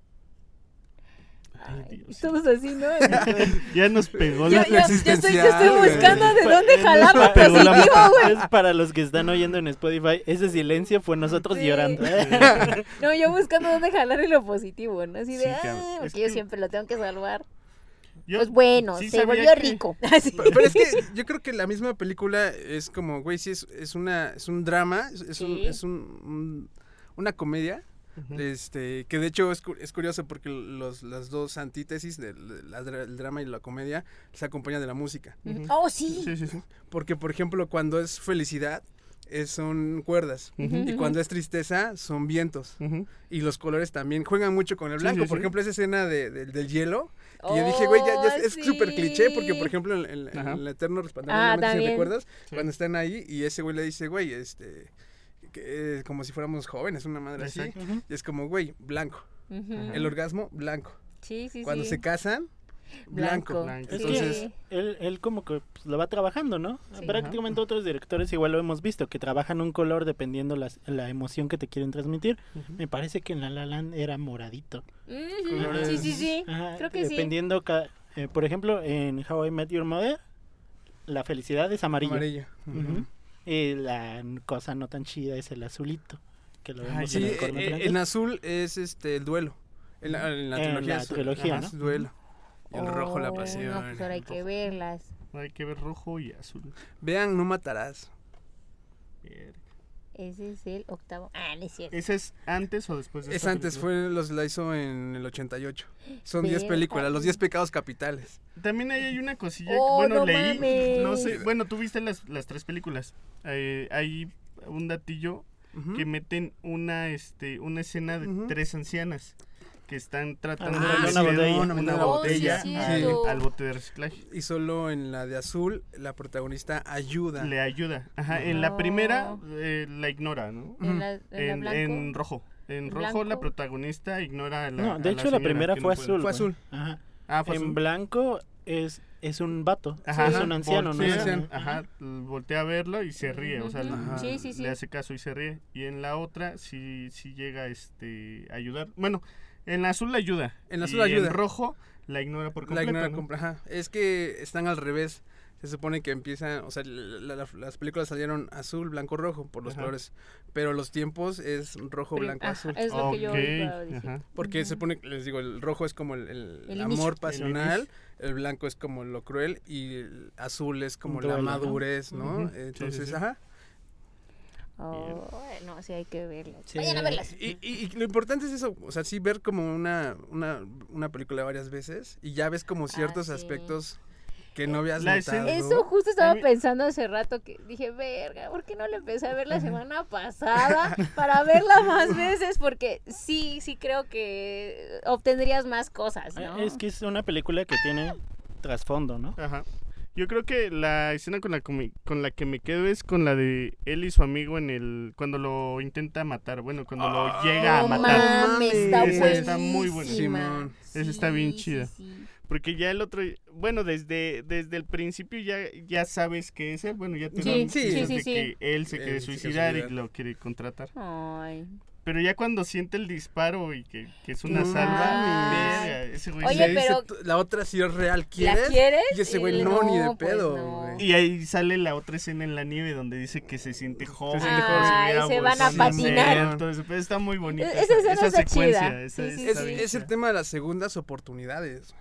Ay, todos así, ¿no? Ya nos pegó la... yo- yo estoy, yo buscando de dónde jalar lo positivo, güey. Es para los que están oyendo en Spotify, ese silencio fue nosotros Sí. llorando. No, yo buscando dónde jalar en lo positivo, ¿no? Así de, Sí, ah, cabrón. porque Es yo que- siempre lo tengo que salvar. Yo Pues bueno, sí se volvió que- rico. Pero, pero es que yo creo que la misma película es como, güey, sí, es, es, una, es un drama, es, es un, es un- un- una comedia, Este, que de hecho es, cu- es curioso porque los, las dos antítesis del la dra- el drama y la comedia se acompañan de la música. Oh, sí. Sí, sí, sí. Porque, por ejemplo, cuando es felicidad, es- son cuerdas. Y cuando es tristeza, son vientos. Y los colores también juegan mucho con el blanco. sí, por sí. ejemplo, esa escena de- de- del hielo, que yo dije, güey, ya, ya es- Oh, súper cliché, porque por ejemplo, en, en- en el Eterno Resplandor Ah, de si recuerdas, Sí. cuando están ahí y ese güey le dice, güey, este, que, eh, como si fuéramos jóvenes, una madre así. Exacto. Ujú. Y es como, güey, blanco. Ujú. El orgasmo, blanco. Sí, sí, Cuando sí. se casan, blanco. Blanco. Es Entonces, que él, él como que pues, lo va trabajando, ¿no? Sí. Prácticamente otros directores igual lo hemos visto, que trabajan un color dependiendo las, la emoción que te quieren transmitir. Ujú. Me parece que en La La Land era moradito. Ujú, Colores. Sí, sí, sí. Ajá, Creo que sí. dependiendo, ca- eh, por ejemplo, en How I Met Your Mother, la felicidad es amarilla. amarilla. Ujú. Y la cosa no tan chida es el azulito, que lo Ay, vemos Sí, en el eh, corno eh, en azul es este el duelo. En la, en la En trilogía. la es- trilogía, ¿no? es duelo. Y el rojo la Oh, pasión. No, pues ahora hay que verlas. Hay que ver rojo y azul. Vean, no matarás. Verga. Ese es el octavo. Ah, no es cierto. ¿Ese es antes o después de Es antes, película? fue, los, la hizo en el 88. Son 10 Verga. películas, los 10 pecados capitales. También ahí hay una cosilla. Oh, bueno, no leí. mames. No sé. Bueno, tú viste las, las tres películas. Eh, hay un datillo que meten una, este, una escena de tres ancianas que están tratando Ah, de una meter botella. una, una botella Oh, sí, al, bote de reciclaje. Y solo en la de azul, la protagonista ayuda. Le ayuda. Ajá, en la primera eh, la ignora, ¿no? En la, en rojo. En ¿En rojo la protagonista ignora a la. No, a de hecho la primera no fue puede. azul. Fue azul. Ajá. Ah, fue En azul. blanco es, es un vato. Ajá, es un anciano, ¿no? voltea, anciano. Ajá, voltea a verlo y se ríe, o sea, sí. le hace caso y se ríe. Y en la otra sí, sí llega este, a ayudar. Bueno, en la azul la ayuda. En la azul y la ayuda. En rojo la ignora por La completo. ignora ¿no? compra- ajá. Es que están al revés. Se supone que empiezan, o sea, la- la- las películas salieron azul, blanco, rojo por los Ajá. colores, pero los tiempos es rojo, blanco, ajá, azul. Es lo que yo ajá. Porque se supone, les digo, el rojo es como el, el El amor inicio. pasional, el blanco es como lo cruel y el azul es como la madurez, ¿no? Ujú. Sí, sí, Entonces, sí. ajá. Oh, no, sí hay que verlas. Sí. Vayan a verlas. Y, y- y lo importante es eso, o sea, sí ver como una, una, una película varias veces y ya ves como ciertos sí. aspectos que no habías La notado. Eso justo estaba mí- pensando hace rato que dije, verga, ¿por qué no la empecé a ver la semana pasada para verla más veces? Porque sí, sí creo que obtendrías más cosas, ¿no? Es que es una película que tiene trasfondo, ¿no? Ajá. Yo creo que la escena con la, con la que me quedo es con la de él y su amigo en el... Cuando lo intenta matar, bueno, cuando lo llega a matar. mames, está Esa está muy buena. Simón. Esa está bien Sí, sí, chida. sí. Porque ya el otro, bueno, desde, desde el principio ya, ya sabes que es él, bueno, ya te Sí, dan sí, sí, de sí. que él se Él quiere se quiere suicidar y suicidar. lo quiere contratar. Ay. Pero ya cuando siente el disparo y que, que es una salva, verga, ese güey Oye, se- Le dice, pero- "Tú- la otra sí es real, ¿La ¿quieres? quieres? Y ese güey, no, ni de pues pedo, no. güey. Y ahí sale la otra escena en la nieve donde dice que se siente joven. siente. Ay, hubiera se van a patinar. eso, pero está muy bonita. E- esa escena está secuencia, chida. esa- Sí, sí, está Es, es el tema de las segundas oportunidades.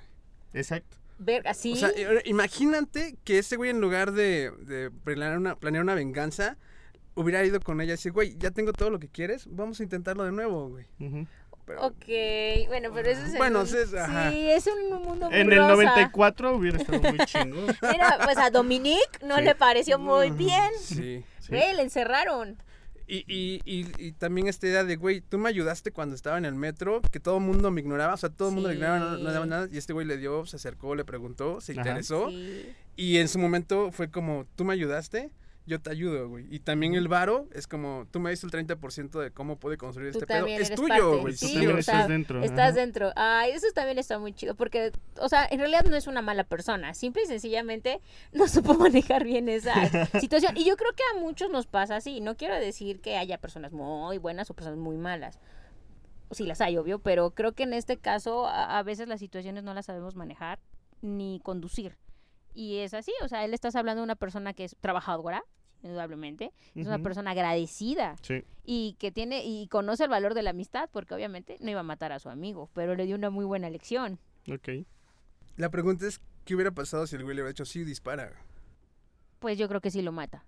Exacto. Verga, sí. O sea, imagínate que ese güey en lugar de, de planear, una, planear una venganza, hubiera ido con ella y decir, güey, ya tengo todo lo que quieres, vamos a intentarlo de nuevo, güey. Pero, Ok, bueno, pero eso es en Bueno, un- sí, es- ajá. Sí, es un mundo muy En el rosa. 94 hubiera estado muy chingón. Mira, pues a Dominique no Sí. le pareció muy bien. Sí. Güey, le encerraron. Y, y, y, y también esta idea de, güey, tú me ayudaste cuando estaba en el metro, que todo el mundo me ignoraba, o sea, todo el mundo me ignoraba, no, no daba Sí. nada, y este güey le dio, se acercó, le preguntó, se Ajá. interesó, Sí. y en su momento fue como, tú me ayudaste, yo te ayudo, güey. Y también el varo es como, tú me diste el 30% de cómo puede construir Tú este pedo. también Es eres tuyo, parte. güey. Sí, estás dentro. Estás ajá. dentro. Ay, eso también está muy chido porque, o sea, en realidad no es una mala persona. Simple y sencillamente no supo manejar bien esa situación. Y yo creo que a muchos nos pasa así. No quiero decir que haya personas muy buenas o personas muy malas. Sí las hay, obvio, pero creo que en este caso a, a veces las situaciones no las sabemos manejar ni conducir. Y es así, o sea, él estás hablando de una persona que es trabajadora, indudablemente, es una persona agradecida Sí. y que tiene y conoce el valor de la amistad porque obviamente no iba a matar a su amigo, pero le dio una muy buena lección. Ok. La pregunta es, ¿qué hubiera pasado si el güey le hubiera dicho, sí, dispara? Pues yo creo que sí lo mata.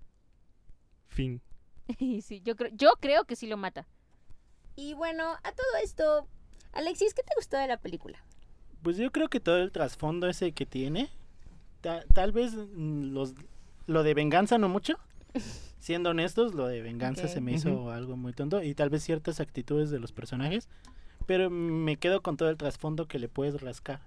Fin. Y sí, yo creo yo creo que sí lo mata. Y bueno, a todo esto, Alexis, ¿qué te gustó de la película? Pues yo creo que todo el trasfondo ese que tiene, ta- tal vez mm, los, lo de venganza no mucho. Siendo honestos, lo de venganza se me hizo algo muy tonto y tal vez ciertas actitudes de los personajes, pero me quedo con todo el trasfondo que le puedes rascar.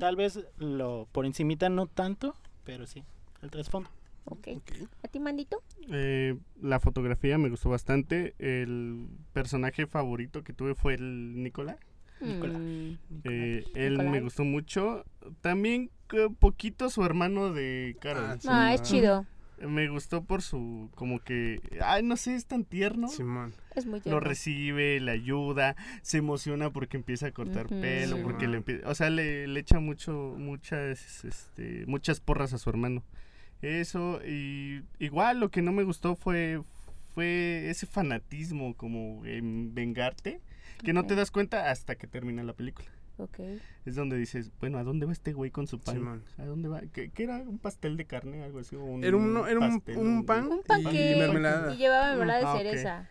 Tal vez lo por encimita no tanto, pero sí, el trasfondo. Ok. Ok. ¿A ti, Mandito? Eh, la fotografía me gustó bastante. El personaje favorito que tuve fue el Nicolás. Nicolás. Mm, Eh, él Nicolai. me gustó mucho. También poquito su hermano de Carol. Ah, sí. Ah, es Ah. chido. Me gustó por su, como que, ay, no sé, es tan tierno. Simón. Es muy Lo recibe, le ayuda, se emociona porque empieza a cortar pelo, Sí, porque man. le empieza, o sea, le, le echa mucho, muchas, este, muchas porras a su hermano. Eso, y igual lo que no me gustó fue, fue ese fanatismo como en vengarte que no te das cuenta hasta que termina la película. Ok. Es donde dices, bueno, ¿a dónde va este güey con su pan? Simón. ¿A dónde va? ¿Qué, qué era? ¿Un pastel de carne? ¿Algo así? ¿O un Era un, era un, pastel, un pan, Un y- panque y mermelada. y llevaba mermelada Ah, de ok. cereza.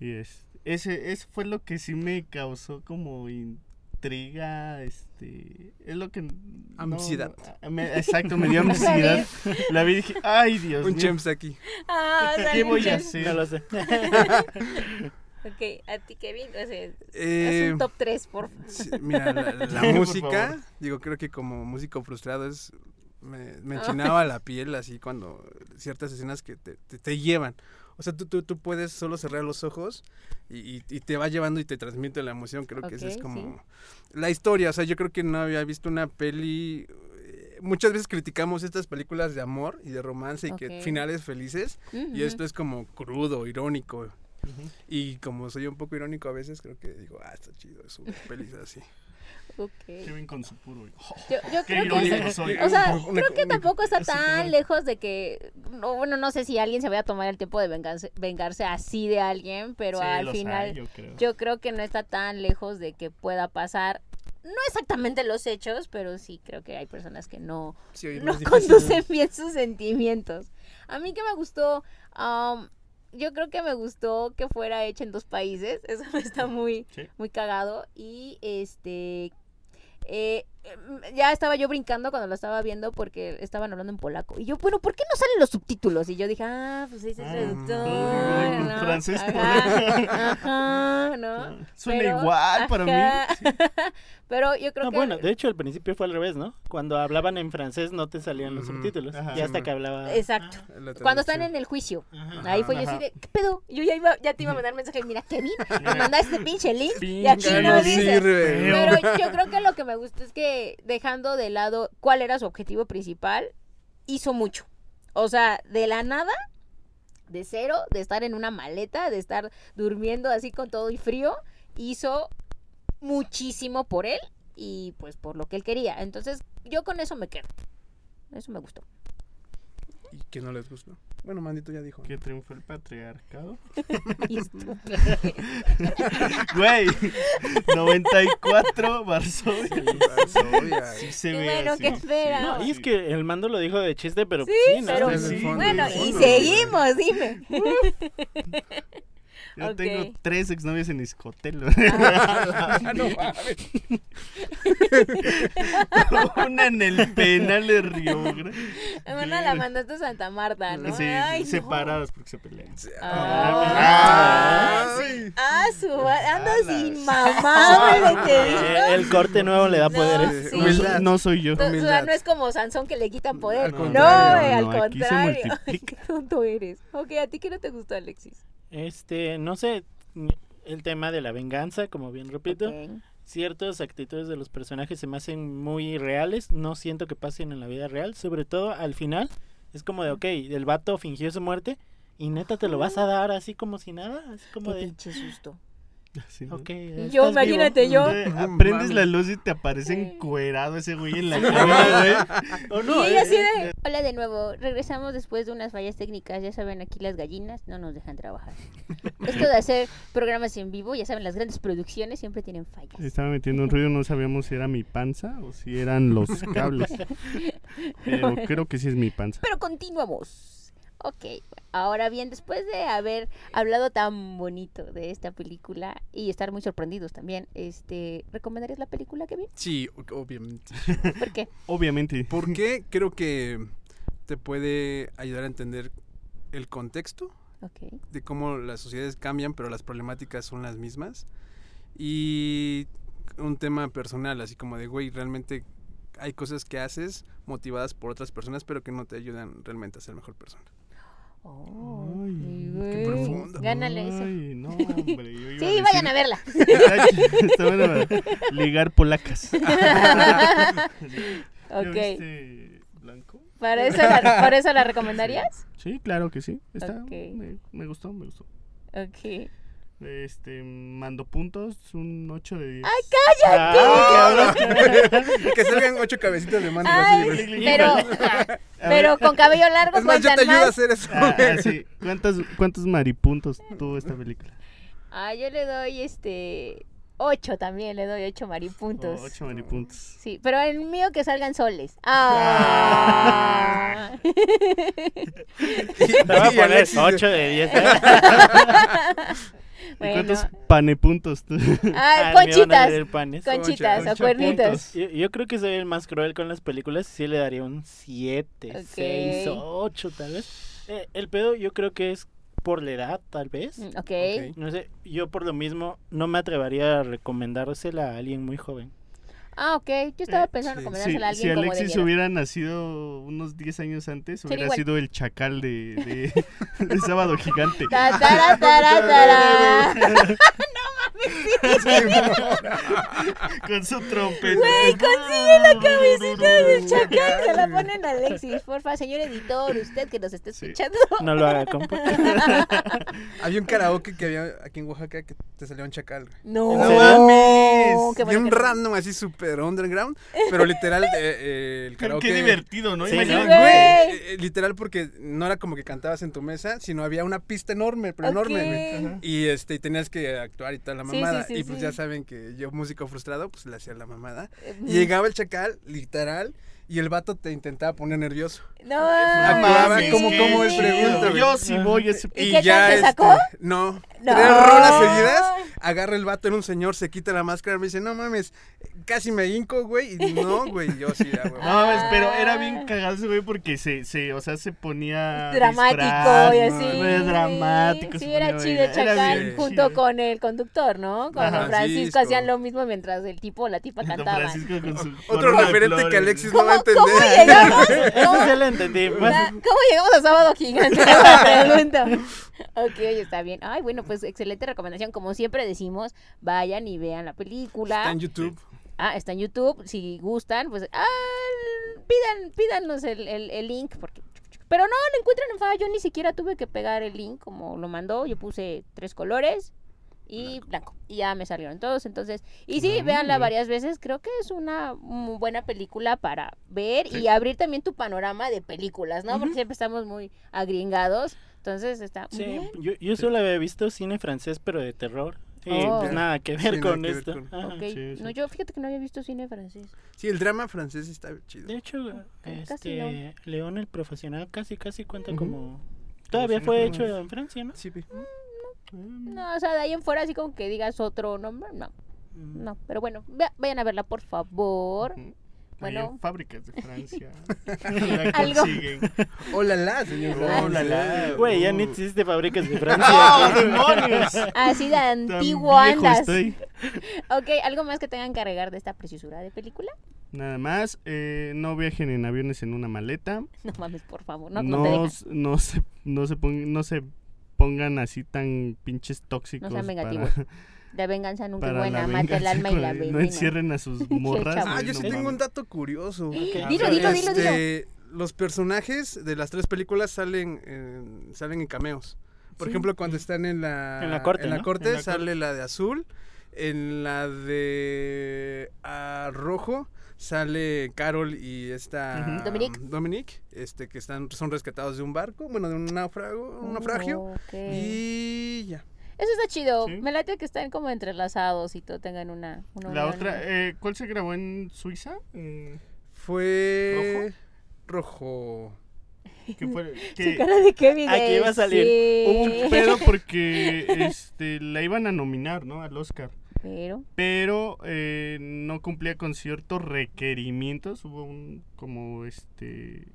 Y es, ese, ese fue lo que sí me causó como intriga, este, es lo que... Ansiedad. no, me- exacto, me dio ansiedad. La vi y dije, ay Dios Un mío, chems aquí. Ah, ¿qué voy a hacer? No lo sé. Ok, a ti, Kevin, o sea, haz Eh, un top 3, por favor. sí, mira, la, música, digo, creo que como músico frustrado es... Me, me enchinaba la piel así cuando ciertas escenas que te, te, te llevan. O sea, tú, tú, tú puedes solo cerrar los ojos y, y- y te va llevando y te transmite la emoción. Creo que esa es como sí. la historia. O sea, yo creo que no había visto una peli... eh, Muchas veces criticamos estas películas de amor y de romance y que finales felices. Y esto es como crudo, irónico. Y como soy un poco irónico a veces, creo que digo, ah, está chido, es una pelis así. Ok. Kevin con su puro... oh, Yo, yo qué creo irónico que... soy. O sea, Una- creo que tampoco está tan lejos de que... No, bueno, no sé si alguien se vaya a tomar el tiempo de vengarse, vengarse así de alguien, pero Sí, al hay, final yo creo. yo creo que no está tan lejos de que pueda pasar. No exactamente los hechos, pero sí creo que hay personas que no, Sí, no conducen bien sus sentimientos. A mí que me gustó, am, yo creo que me gustó que fuera hecha en dos países, eso me está muy, Sí. muy cagado y este... eh, ya estaba yo brincando cuando lo estaba viendo porque estaban hablando en polaco. Y yo, bueno, ¿por qué no salen los subtítulos? Y yo dije, ah, pues ese es Ah, traductor. mm, ¿no? francés Ajá, ajá, ¿no? Suena Pero- igual para mí. ajá. Pero yo creo No, que... bueno, de hecho al principio fue al revés, ¿no? Cuando hablaban en francés no te salían los subtítulos. Ajá. Ya hasta Sí, que hablaba. Exacto. La Cuando están en el juicio. Ajá. Ahí fue yo así de, ¿qué pedo? Yo ya iba, ya te iba a mandar mensaje, mira, Kevin, me mandaste pinche link y aquí no no dice. sirve. Pero yo creo que lo que me gusta es que dejando de lado cuál era su objetivo principal, hizo mucho. O sea, de la nada, de cero, de estar en una maleta, de estar durmiendo así con todo y frío, hizo muchísimo por él y pues por lo que él quería. Entonces, yo con eso me quedo. Eso me gustó. ¿Y que no les gustó? Bueno, Mandito ya dijo. Que triunfó el patriarcado. Güey, 94 Varsovia. Varsovia. Sí se Qué ve bueno, así. qué espera. No, y es que el mando lo dijo de chiste, pero Sí, sí, ¿no? pero- fondo, Bueno, y seguimos, dime. Yo Ok. tengo tres exnovias en Iscotel. Ah. no. Una en el penal de Río Grande. Una la mandaste a Santa Marta, ¿no? Sí, Ay, no. separadas porque se pelean. Ah, Ay. Ah, su ando Ah, sin mamá, te el corte nuevo le da No, poderes. sí. No, so- no soy yo. No, humildad. no es como Sansón que le quitan poder. Al no, al No, aquí se contrario. Ay, qué tonto eres. Ok, ¿a ti qué no te gustó, Alexis? Este, no sé, el tema de la venganza, como bien repito, ciertas actitudes de los personajes se me hacen muy reales, no siento que pasen en la vida real, sobre todo al final, es como de, ok, el vato fingió su muerte y neta te lo vas a dar así como si nada, así como Qué de, pinche susto. Sí, ¿no? ok. Y estás yo, vivo". imagínate yo. Eh, No Prendes mames. la luz y te aparece encuerado ese güey en la cama, güey. O y no, ella eh, así eh, de... Hola de nuevo, regresamos después de unas fallas técnicas. Ya saben, aquí las gallinas no nos dejan trabajar. Esto de hacer programas en vivo, ya saben, las grandes producciones siempre tienen fallas. Estaba metiendo un ruido, no sabíamos si era mi panza o si eran los cables. Pero creo que sí es mi panza. Pero continuamos. Ok, ahora bien, después de haber hablado tan bonito de esta película y estar muy sorprendidos también, este, ¿recomendarías la película, Kevin? Sí, o- obviamente. ¿Por qué? Obviamente. ¿Por qué? Creo que te puede ayudar a entender el contexto Ok. de cómo las sociedades cambian, pero las problemáticas son las mismas. Y un tema personal, así como de, güey, realmente hay cosas que haces motivadas por otras personas, pero que no te ayudan realmente a ser mejor persona. Oh, Ay, qué güey. profundo. Gánale eso. Ay, no, hombre. yo iba Sí, a vayan a verla. Está, bueno ligar polacas. ¿Ya ok. viste Blanco? ¿Para eso, la, ¿Por eso la recomendarías? Sí, claro que sí. Está, Ok. me, me gustó, me gustó. Ok. Este, mando puntos, un 8 de 10. Ah, que salgan ocho cabecitas de mando Ay, así, pero, pero con cabello largo Es más, yo te ayudo a más. hacer eso. Ah, ah, sí. ¿Cuántos, ¿Cuántos maripuntos tuvo esta película? Ah, yo le doy este 8 también, le doy 8 maripuntos. 8 maripuntos. Sí, pero el mío que salgan soles. Ah. Te voy a poner Alexis, 8 de 10. ¿Eh? ¿Y bueno. cuántos panepuntos tú? Ah, Al mío van a conchitas. panes. Conchitas o Concha cuernitos. puntos. Yo, yo creo que soy el más cruel con las películas. Sí le daría un 7, Ok. 6, 8 tal vez. Eh, el pedo yo creo que es por la edad tal vez. Mm, Ok. Ok. No sé, yo por lo mismo no me atrevería a recomendársela a alguien muy joven. Ah, ok. Yo estaba Eh, pensando en sí. recomendársela a Si, alguien si como de Alexis hubiera nacido unos 10 años antes, hubiera igual. sido el chacal de, de, de Sábado Gigante. Ta, tara, tara, tara. Con su trompeta. Güey, consigue la cabecita del chacal. Se la ponen a Alexis. Porfa, señor editor, usted que nos está Sí. escuchando. No lo haga, compa. Había un karaoke que había aquí en Oaxaca que te salía un chacal. No, mames! Qué Bien que random, así súper underground. Pero literal, eh, eh, el Pero karaoke. qué divertido, ¿no? Sí, Imagínate. ¿no? Güey, Güey. eh, eh, literal porque no era como que cantabas en tu mesa, sino había una pista enorme, pero enorme, güey. Y este, y tenías que actuar y tal la Sí, sí, mamada. sí, y pues sí. ya saben que yo, músico frustrado, pues le hacía la mamada. Y llegaba el chacal, literal, y el vato te intentaba poner nervioso. No, mames, como él chido. pregunta. Yo sí voy a ese... ¿Y Y, qué ya te este, sacó? no. No. Tres rolas seguidas, agarra el vato en un señor, se quita la máscara, me dice, no mames, casi me hinco, güey. Y no, güey, yo sí, güey. No, mames, pero Ah. era bien cagado ese güey porque se, se, o sea, se ponía dramático y ¿no? así. Dramático. Sí, era chido bien junto con el conductor, ¿no? Con Ajá, don Francisco Francisco. hacían lo mismo mientras el tipo o la tipa cantaban. Francisco con su Otro referente que. Alexis no ¿Cómo, ¿Cómo llegamos? Eso sí lo entendí. Más- Ah, ¿Cómo llegamos a Sábado Gigante? Me pregunto. Ok, está bien. Ay, bueno, pues excelente recomendación. Como siempre decimos, vayan y vean la película. Está en YouTube. Ah, está en YouTube. Si gustan, pues ah, pidan, pídanos el, el- el link. Porque... Pero no, lo encuentran en Fava. Yo ni siquiera tuve que pegar el link como lo mandó. Yo puse tres colores y blanco. Y ya me salieron todos. Entonces, y sí, Ah, véanla bien. varias veces. Creo que es una muy buena película para ver y abrir también tu panorama de películas, ¿no? Porque siempre estamos muy agringados. Entonces está Sí, bien. yo, yo solo había visto cine francés, pero de terror. Y Oh. pues nada que Sí, ver con que ver esto. con- Ajá. Ok. sí, sí. No, yo fíjate que no había visto cine francés. Sí, el drama francés está chido. De hecho, casi este, León el profesional casi casi cuenta como... Todavía fue hecho en Francia, ¿no? Sí, pi. No, o sea, de ahí en fuera así como que digas otro nombre, no. Mm. No, pero bueno, vea- vayan a verla, por favor. Bueno. Fábricas de Francia. La Algo. consiguen. Hola, la, señor. Oh, Ron, la, sí. la. Güey, ya Uh. ni existe fábricas de Francia. ¡Ah, demonios! Así de Tan antiguo viejo andas. estoy. Ok, ¿algo más que tengan que agregar de esta preciosura de película? Nada más, eh, no viajen en aviones en una maleta. No mames, por favor, no, No, no, te dejan. s- no se, no, se pon- no se pongan así tan pinches tóxicos. No sean para- vengativos. De venganza nunca es buena, la mata el alma y la con- No encierren a sus morras. Ah, yo no sí tengo un dato curioso. Dilo, A dilo, dilo, dilo. Este, Los personajes de las tres películas salen en, salen en cameos. Por Sí. ejemplo, cuando están en la, En la corte, en la ¿no? corte En la sale la de azul. En la de ah, rojo sale Carol y esta Ujú. Dominique. Dominique, este, que están, son rescatados de un barco, bueno, de un náufrago, un naufragio. Ok. Y ya. Eso está chido. Sí. Me late que están como entrelazados y todo tengan una, una La otra, eh, ¿cuál se grabó en Suiza? Eh, Fue rojo. ¿qué fue? Su Que cara de Kevin. Aquí de iba a salir. sí. hubo un pedo porque este, la iban a nominar, ¿no? Al Oscar. Pero, Pero eh, no cumplía con ciertos requerimientos. Hubo un, como este,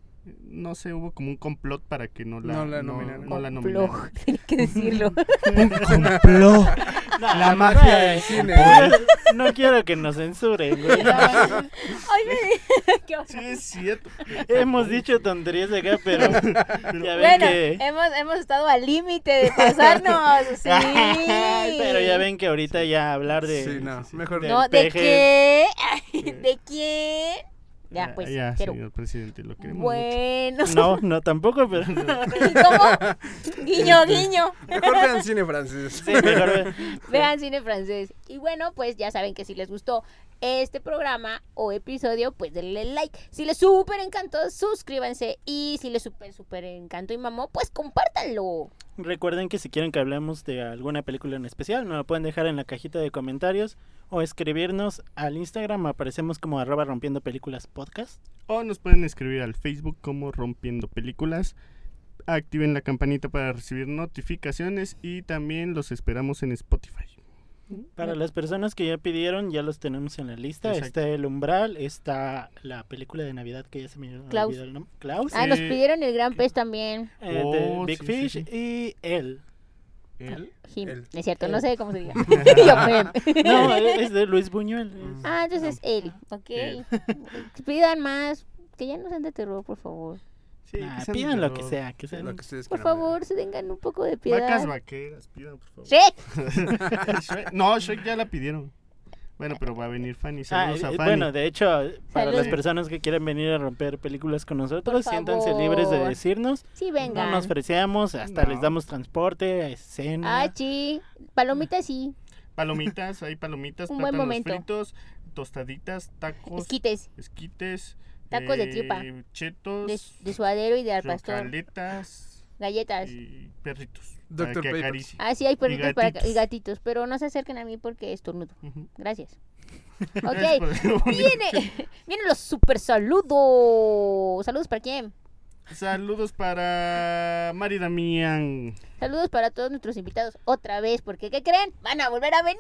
no sé, hubo como un complot para que no la, No la no, nominaran. no la nominaran. tenía que decirlo. Un complot. La magia del cine. No quiero que nos censuren, güey. Ay, me... Qué horror. Sí, es cierto. Hemos dicho tonterías acá, pero ya ven Bueno, que... hemos, hemos estado al límite de pasarnos. Sí. Pero ya ven que ahorita ya hablar de... Sí, no, mejor del No, ¿de qué? ¿De quién? Ya, pues, Ya, quiero. señor presidente, lo queremos Bueno. No, no tampoco, pero... ¿Cómo? Guiño, guiño. Mejor vean cine francés. Sí, mejor... Vean cine francés. Y bueno, pues ya saben que si les gustó este programa o episodio, pues denle like. Si les súper encantó, suscríbanse. Y si les súper, súper encantó y mamó, pues compártanlo. Recuerden que si quieren que hablemos de alguna película en especial, nos lo pueden dejar en la cajita de comentarios o escribirnos al Instagram, aparecemos como arroba rompiendo películas podcast. O nos pueden escribir al Facebook como Rompiendo Películas. Activen la campanita para recibir notificaciones y también los esperamos en Spotify. Para las personas que ya pidieron, ya los tenemos en la lista. Exacto. Está El Umbral, está la película de Navidad que ya se me Klaus. olvidó el nombre. Klaus. Ah, nos Sí. pidieron el gran pez también. eh, Oh, Big sí, sí, Fish sí. y él. ¿Él? Jim. Él. Es cierto, no sé cómo se diga. No, es de Luis Buñuel. es- Ah, entonces él, ok. Él. Pidan más, que ya no sean de terror, por favor. Sí, Ah, que pidan lo que sea, que sea. Lo que ustedes Por quieran favor, se tengan un poco de piedad. Vacas vaqueras, pidan por favor. ¡Shrek! No, Shrek ya la pidieron. Bueno, pero va a venir Fanny. Ah, Saludos a eh, Fanny. bueno, de hecho, para Salud. las personas que quieren venir a romper películas con nosotros, Por siéntanse libres de decirnos. Sí, No vengan. nos ofrecemos, hasta No. les damos transporte, cena. Ah, sí. Palomitas sí. Palomitas, hay palomitas, Un buen plátanos momento. fritos, tostaditas, tacos, Esquites esquites, Tacos de eh, tripa. chetos, de, de suadero y de al pastor. Galletas. y perritos. Para Pepper. acaricie. Ah, sí, hay perritos para gatitos. y gatitos, pero no se acerquen a mí porque estornudo. Ujú. Gracias. Ok, viene, vienen los super saludos. Saludos para quién? Saludos para Mari Damián. Saludos para todos nuestros invitados otra vez, porque ¿qué creen? Van a volver a venir.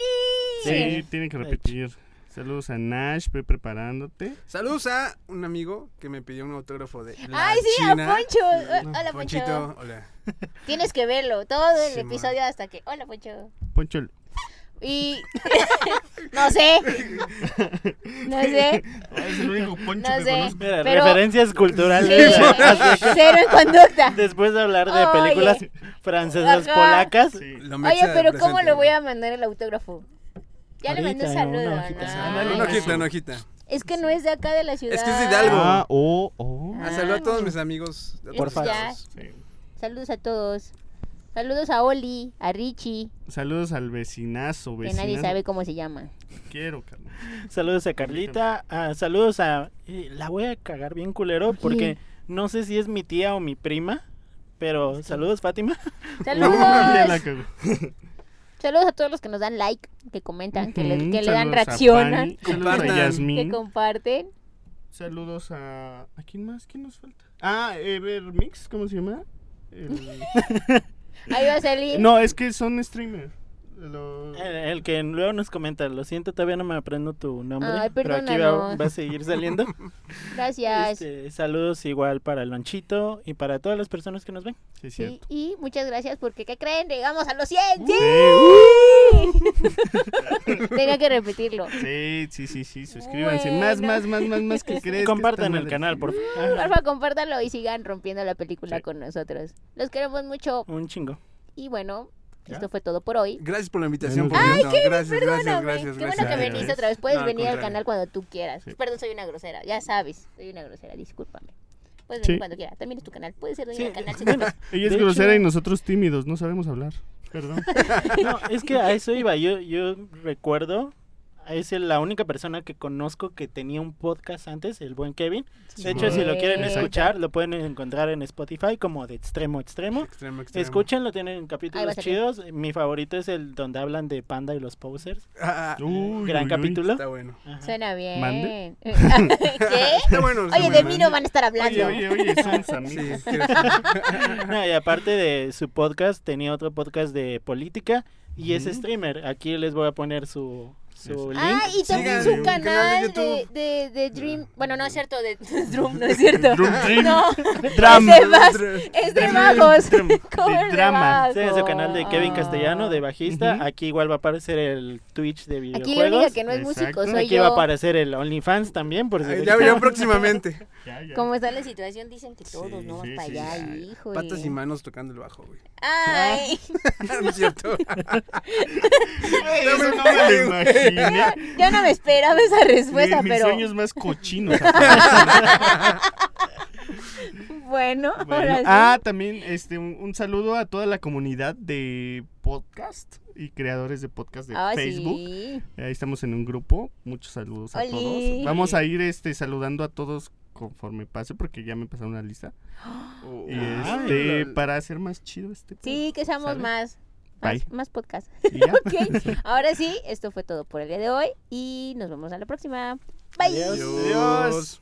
Sí, tienen que repetir. Saludos a Nash, ve preparándote. Saludos a un amigo que me pidió un autógrafo de la Ay, sí, China. a Poncho. Eh, Hola, Poncho. Ponchito, hola. Tienes que verlo, todo el Sí, episodio hasta que. Hola, Poncho. Poncho. Y. no sé. No sé. Es el único Poncho No que sé. conozco. Mira, Pero- referencias Sí, culturales. cero en conducta. Después de hablar de Oye. películas francesas, Ajá. polacas. Sí. Lo Oye, pero presente, ¿cómo le voy a mandar el autógrafo? Ya le mandé un Ahorita, saludo. una hojita. ¿no? Una hojita, eso. una hojita. Es que no es de acá de la ciudad. Es que es de Hidalgo. Ah, oh, oh. Ah, saludo a todos mis amigos. Por favor. Sí. Saludos a todos. Saludos a Oli, a Richie, Saludos al vecinazo, que vecinazo. nadie sabe cómo se llama. Quiero, carnal. Saludos a Carlita. ah, saludos a. y la voy a cagar bien culero porque no sé si es mi tía o mi prima. Pero saludos, Fátima. Ya la Saludos. Saludos a todos los que nos dan like, que comentan, que le, que le dan reaccionan, Fanny, Saludos a Compartan. que comparten. Saludos a. ¿A quién más? ¿Quién nos falta? Ah, Evermix, ¿cómo se llama? El- Ahí va a salir. No, es que son streamers. Lo- El, el que luego nos comenta. Lo siento, todavía no me aprendo tu nombre. Ay, pero aquí va, va a seguir saliendo. Gracias. Este, saludos igual para Lonchito y para todas las personas que nos ven. Sí, Sí, y muchas gracias porque, ¿qué creen? Llegamos a los 100. ¡Sí! Tenía que repetirlo. Sí, sí, sí, sí. Suscríbanse. Más, Bueno. más, más, más, más que crees. Compartan el canal, por favor. Porfa, compártanlo y sigan rompiendo la película Sí. con nosotros. Los queremos mucho. Un chingo. Y bueno, ¿Ya? esto fue todo por hoy. Gracias por la invitación. Por Ay, cierto. gracias, gracias, Perdóname. gracias, Qué gracias. bueno que veniste otra vez. Puedes No, venir al canal cuando tú quieras. Sí. Perdón, soy una grosera. Ya sabes, soy una grosera. Discúlpame. Puedes Sí. venir cuando quieras. También es tu canal. Puedes ir Sí, al canal. pedos. Ella es De grosera hecho- y nosotros tímidos, no sabemos hablar. Perdón. No, es que a eso iba. Yo, yo recuerdo. Es la única persona que conozco que tenía un podcast antes, el buen Kevin. De hecho, si lo quieren escuchar, lo pueden encontrar en Spotify como de extremo a extremo. Extremo, extremo. Escúchenlo, tienen capítulos chidos. Mi favorito es el donde hablan de Panda y los posers. Ah, ah, Uy, Gran uy, uy. capítulo. está bueno. Ajá. Suena bien. ¿Mande? ¿Qué? Está bueno. está Oye, de mí no van a estar hablando. Oye, oye, oye, amigos. No, y aparte de su podcast, tenía otro podcast de política y es streamer. Aquí les voy a poner su, su link. Ah, y también su canal de canal de, de, de Dream. Bueno, no es cierto, de Drum, no es cierto. Drum Dream. No, Dram. es de, bas- es de bajos. De de drama. Sí, es su canal de Kevin Ah. Castellano, de bajista. Ujú. Aquí igual va a aparecer el Twitch de Aquí la única videojuegos. que no es músico Exacto. soy Aquí va a yo. aparecer el OnlyFans también, por si Ay, Ya, ya próximamente. Ya, ya. Como está la situación, dicen que todos, Sí, ¿no? sí, para sí, allá, hijo. Patas y manos tocando el bajo, güey. Ay, no es cierto. Eso no me lo imagino. Imaginé. Yo no me esperaba esa respuesta, mis pero sueños más cochinos. bueno, Bueno, ahora sí. Ah, también este un, un saludo a toda la comunidad de podcast y creadores de podcast de Ah, Facebook. sí. Ahí estamos en un grupo. Muchos saludos a todos. Vamos a ir este saludando a todos conforme pase porque ya me pasaron una lista. Oh, Y Ay, este para hacer más chido este Sí, que seamos ¿Sale? más. Bye. Más, más podcast. Ok, ahora sí, esto fue todo por el día de hoy y nos vemos a la próxima. Bye. Adiós. Adiós.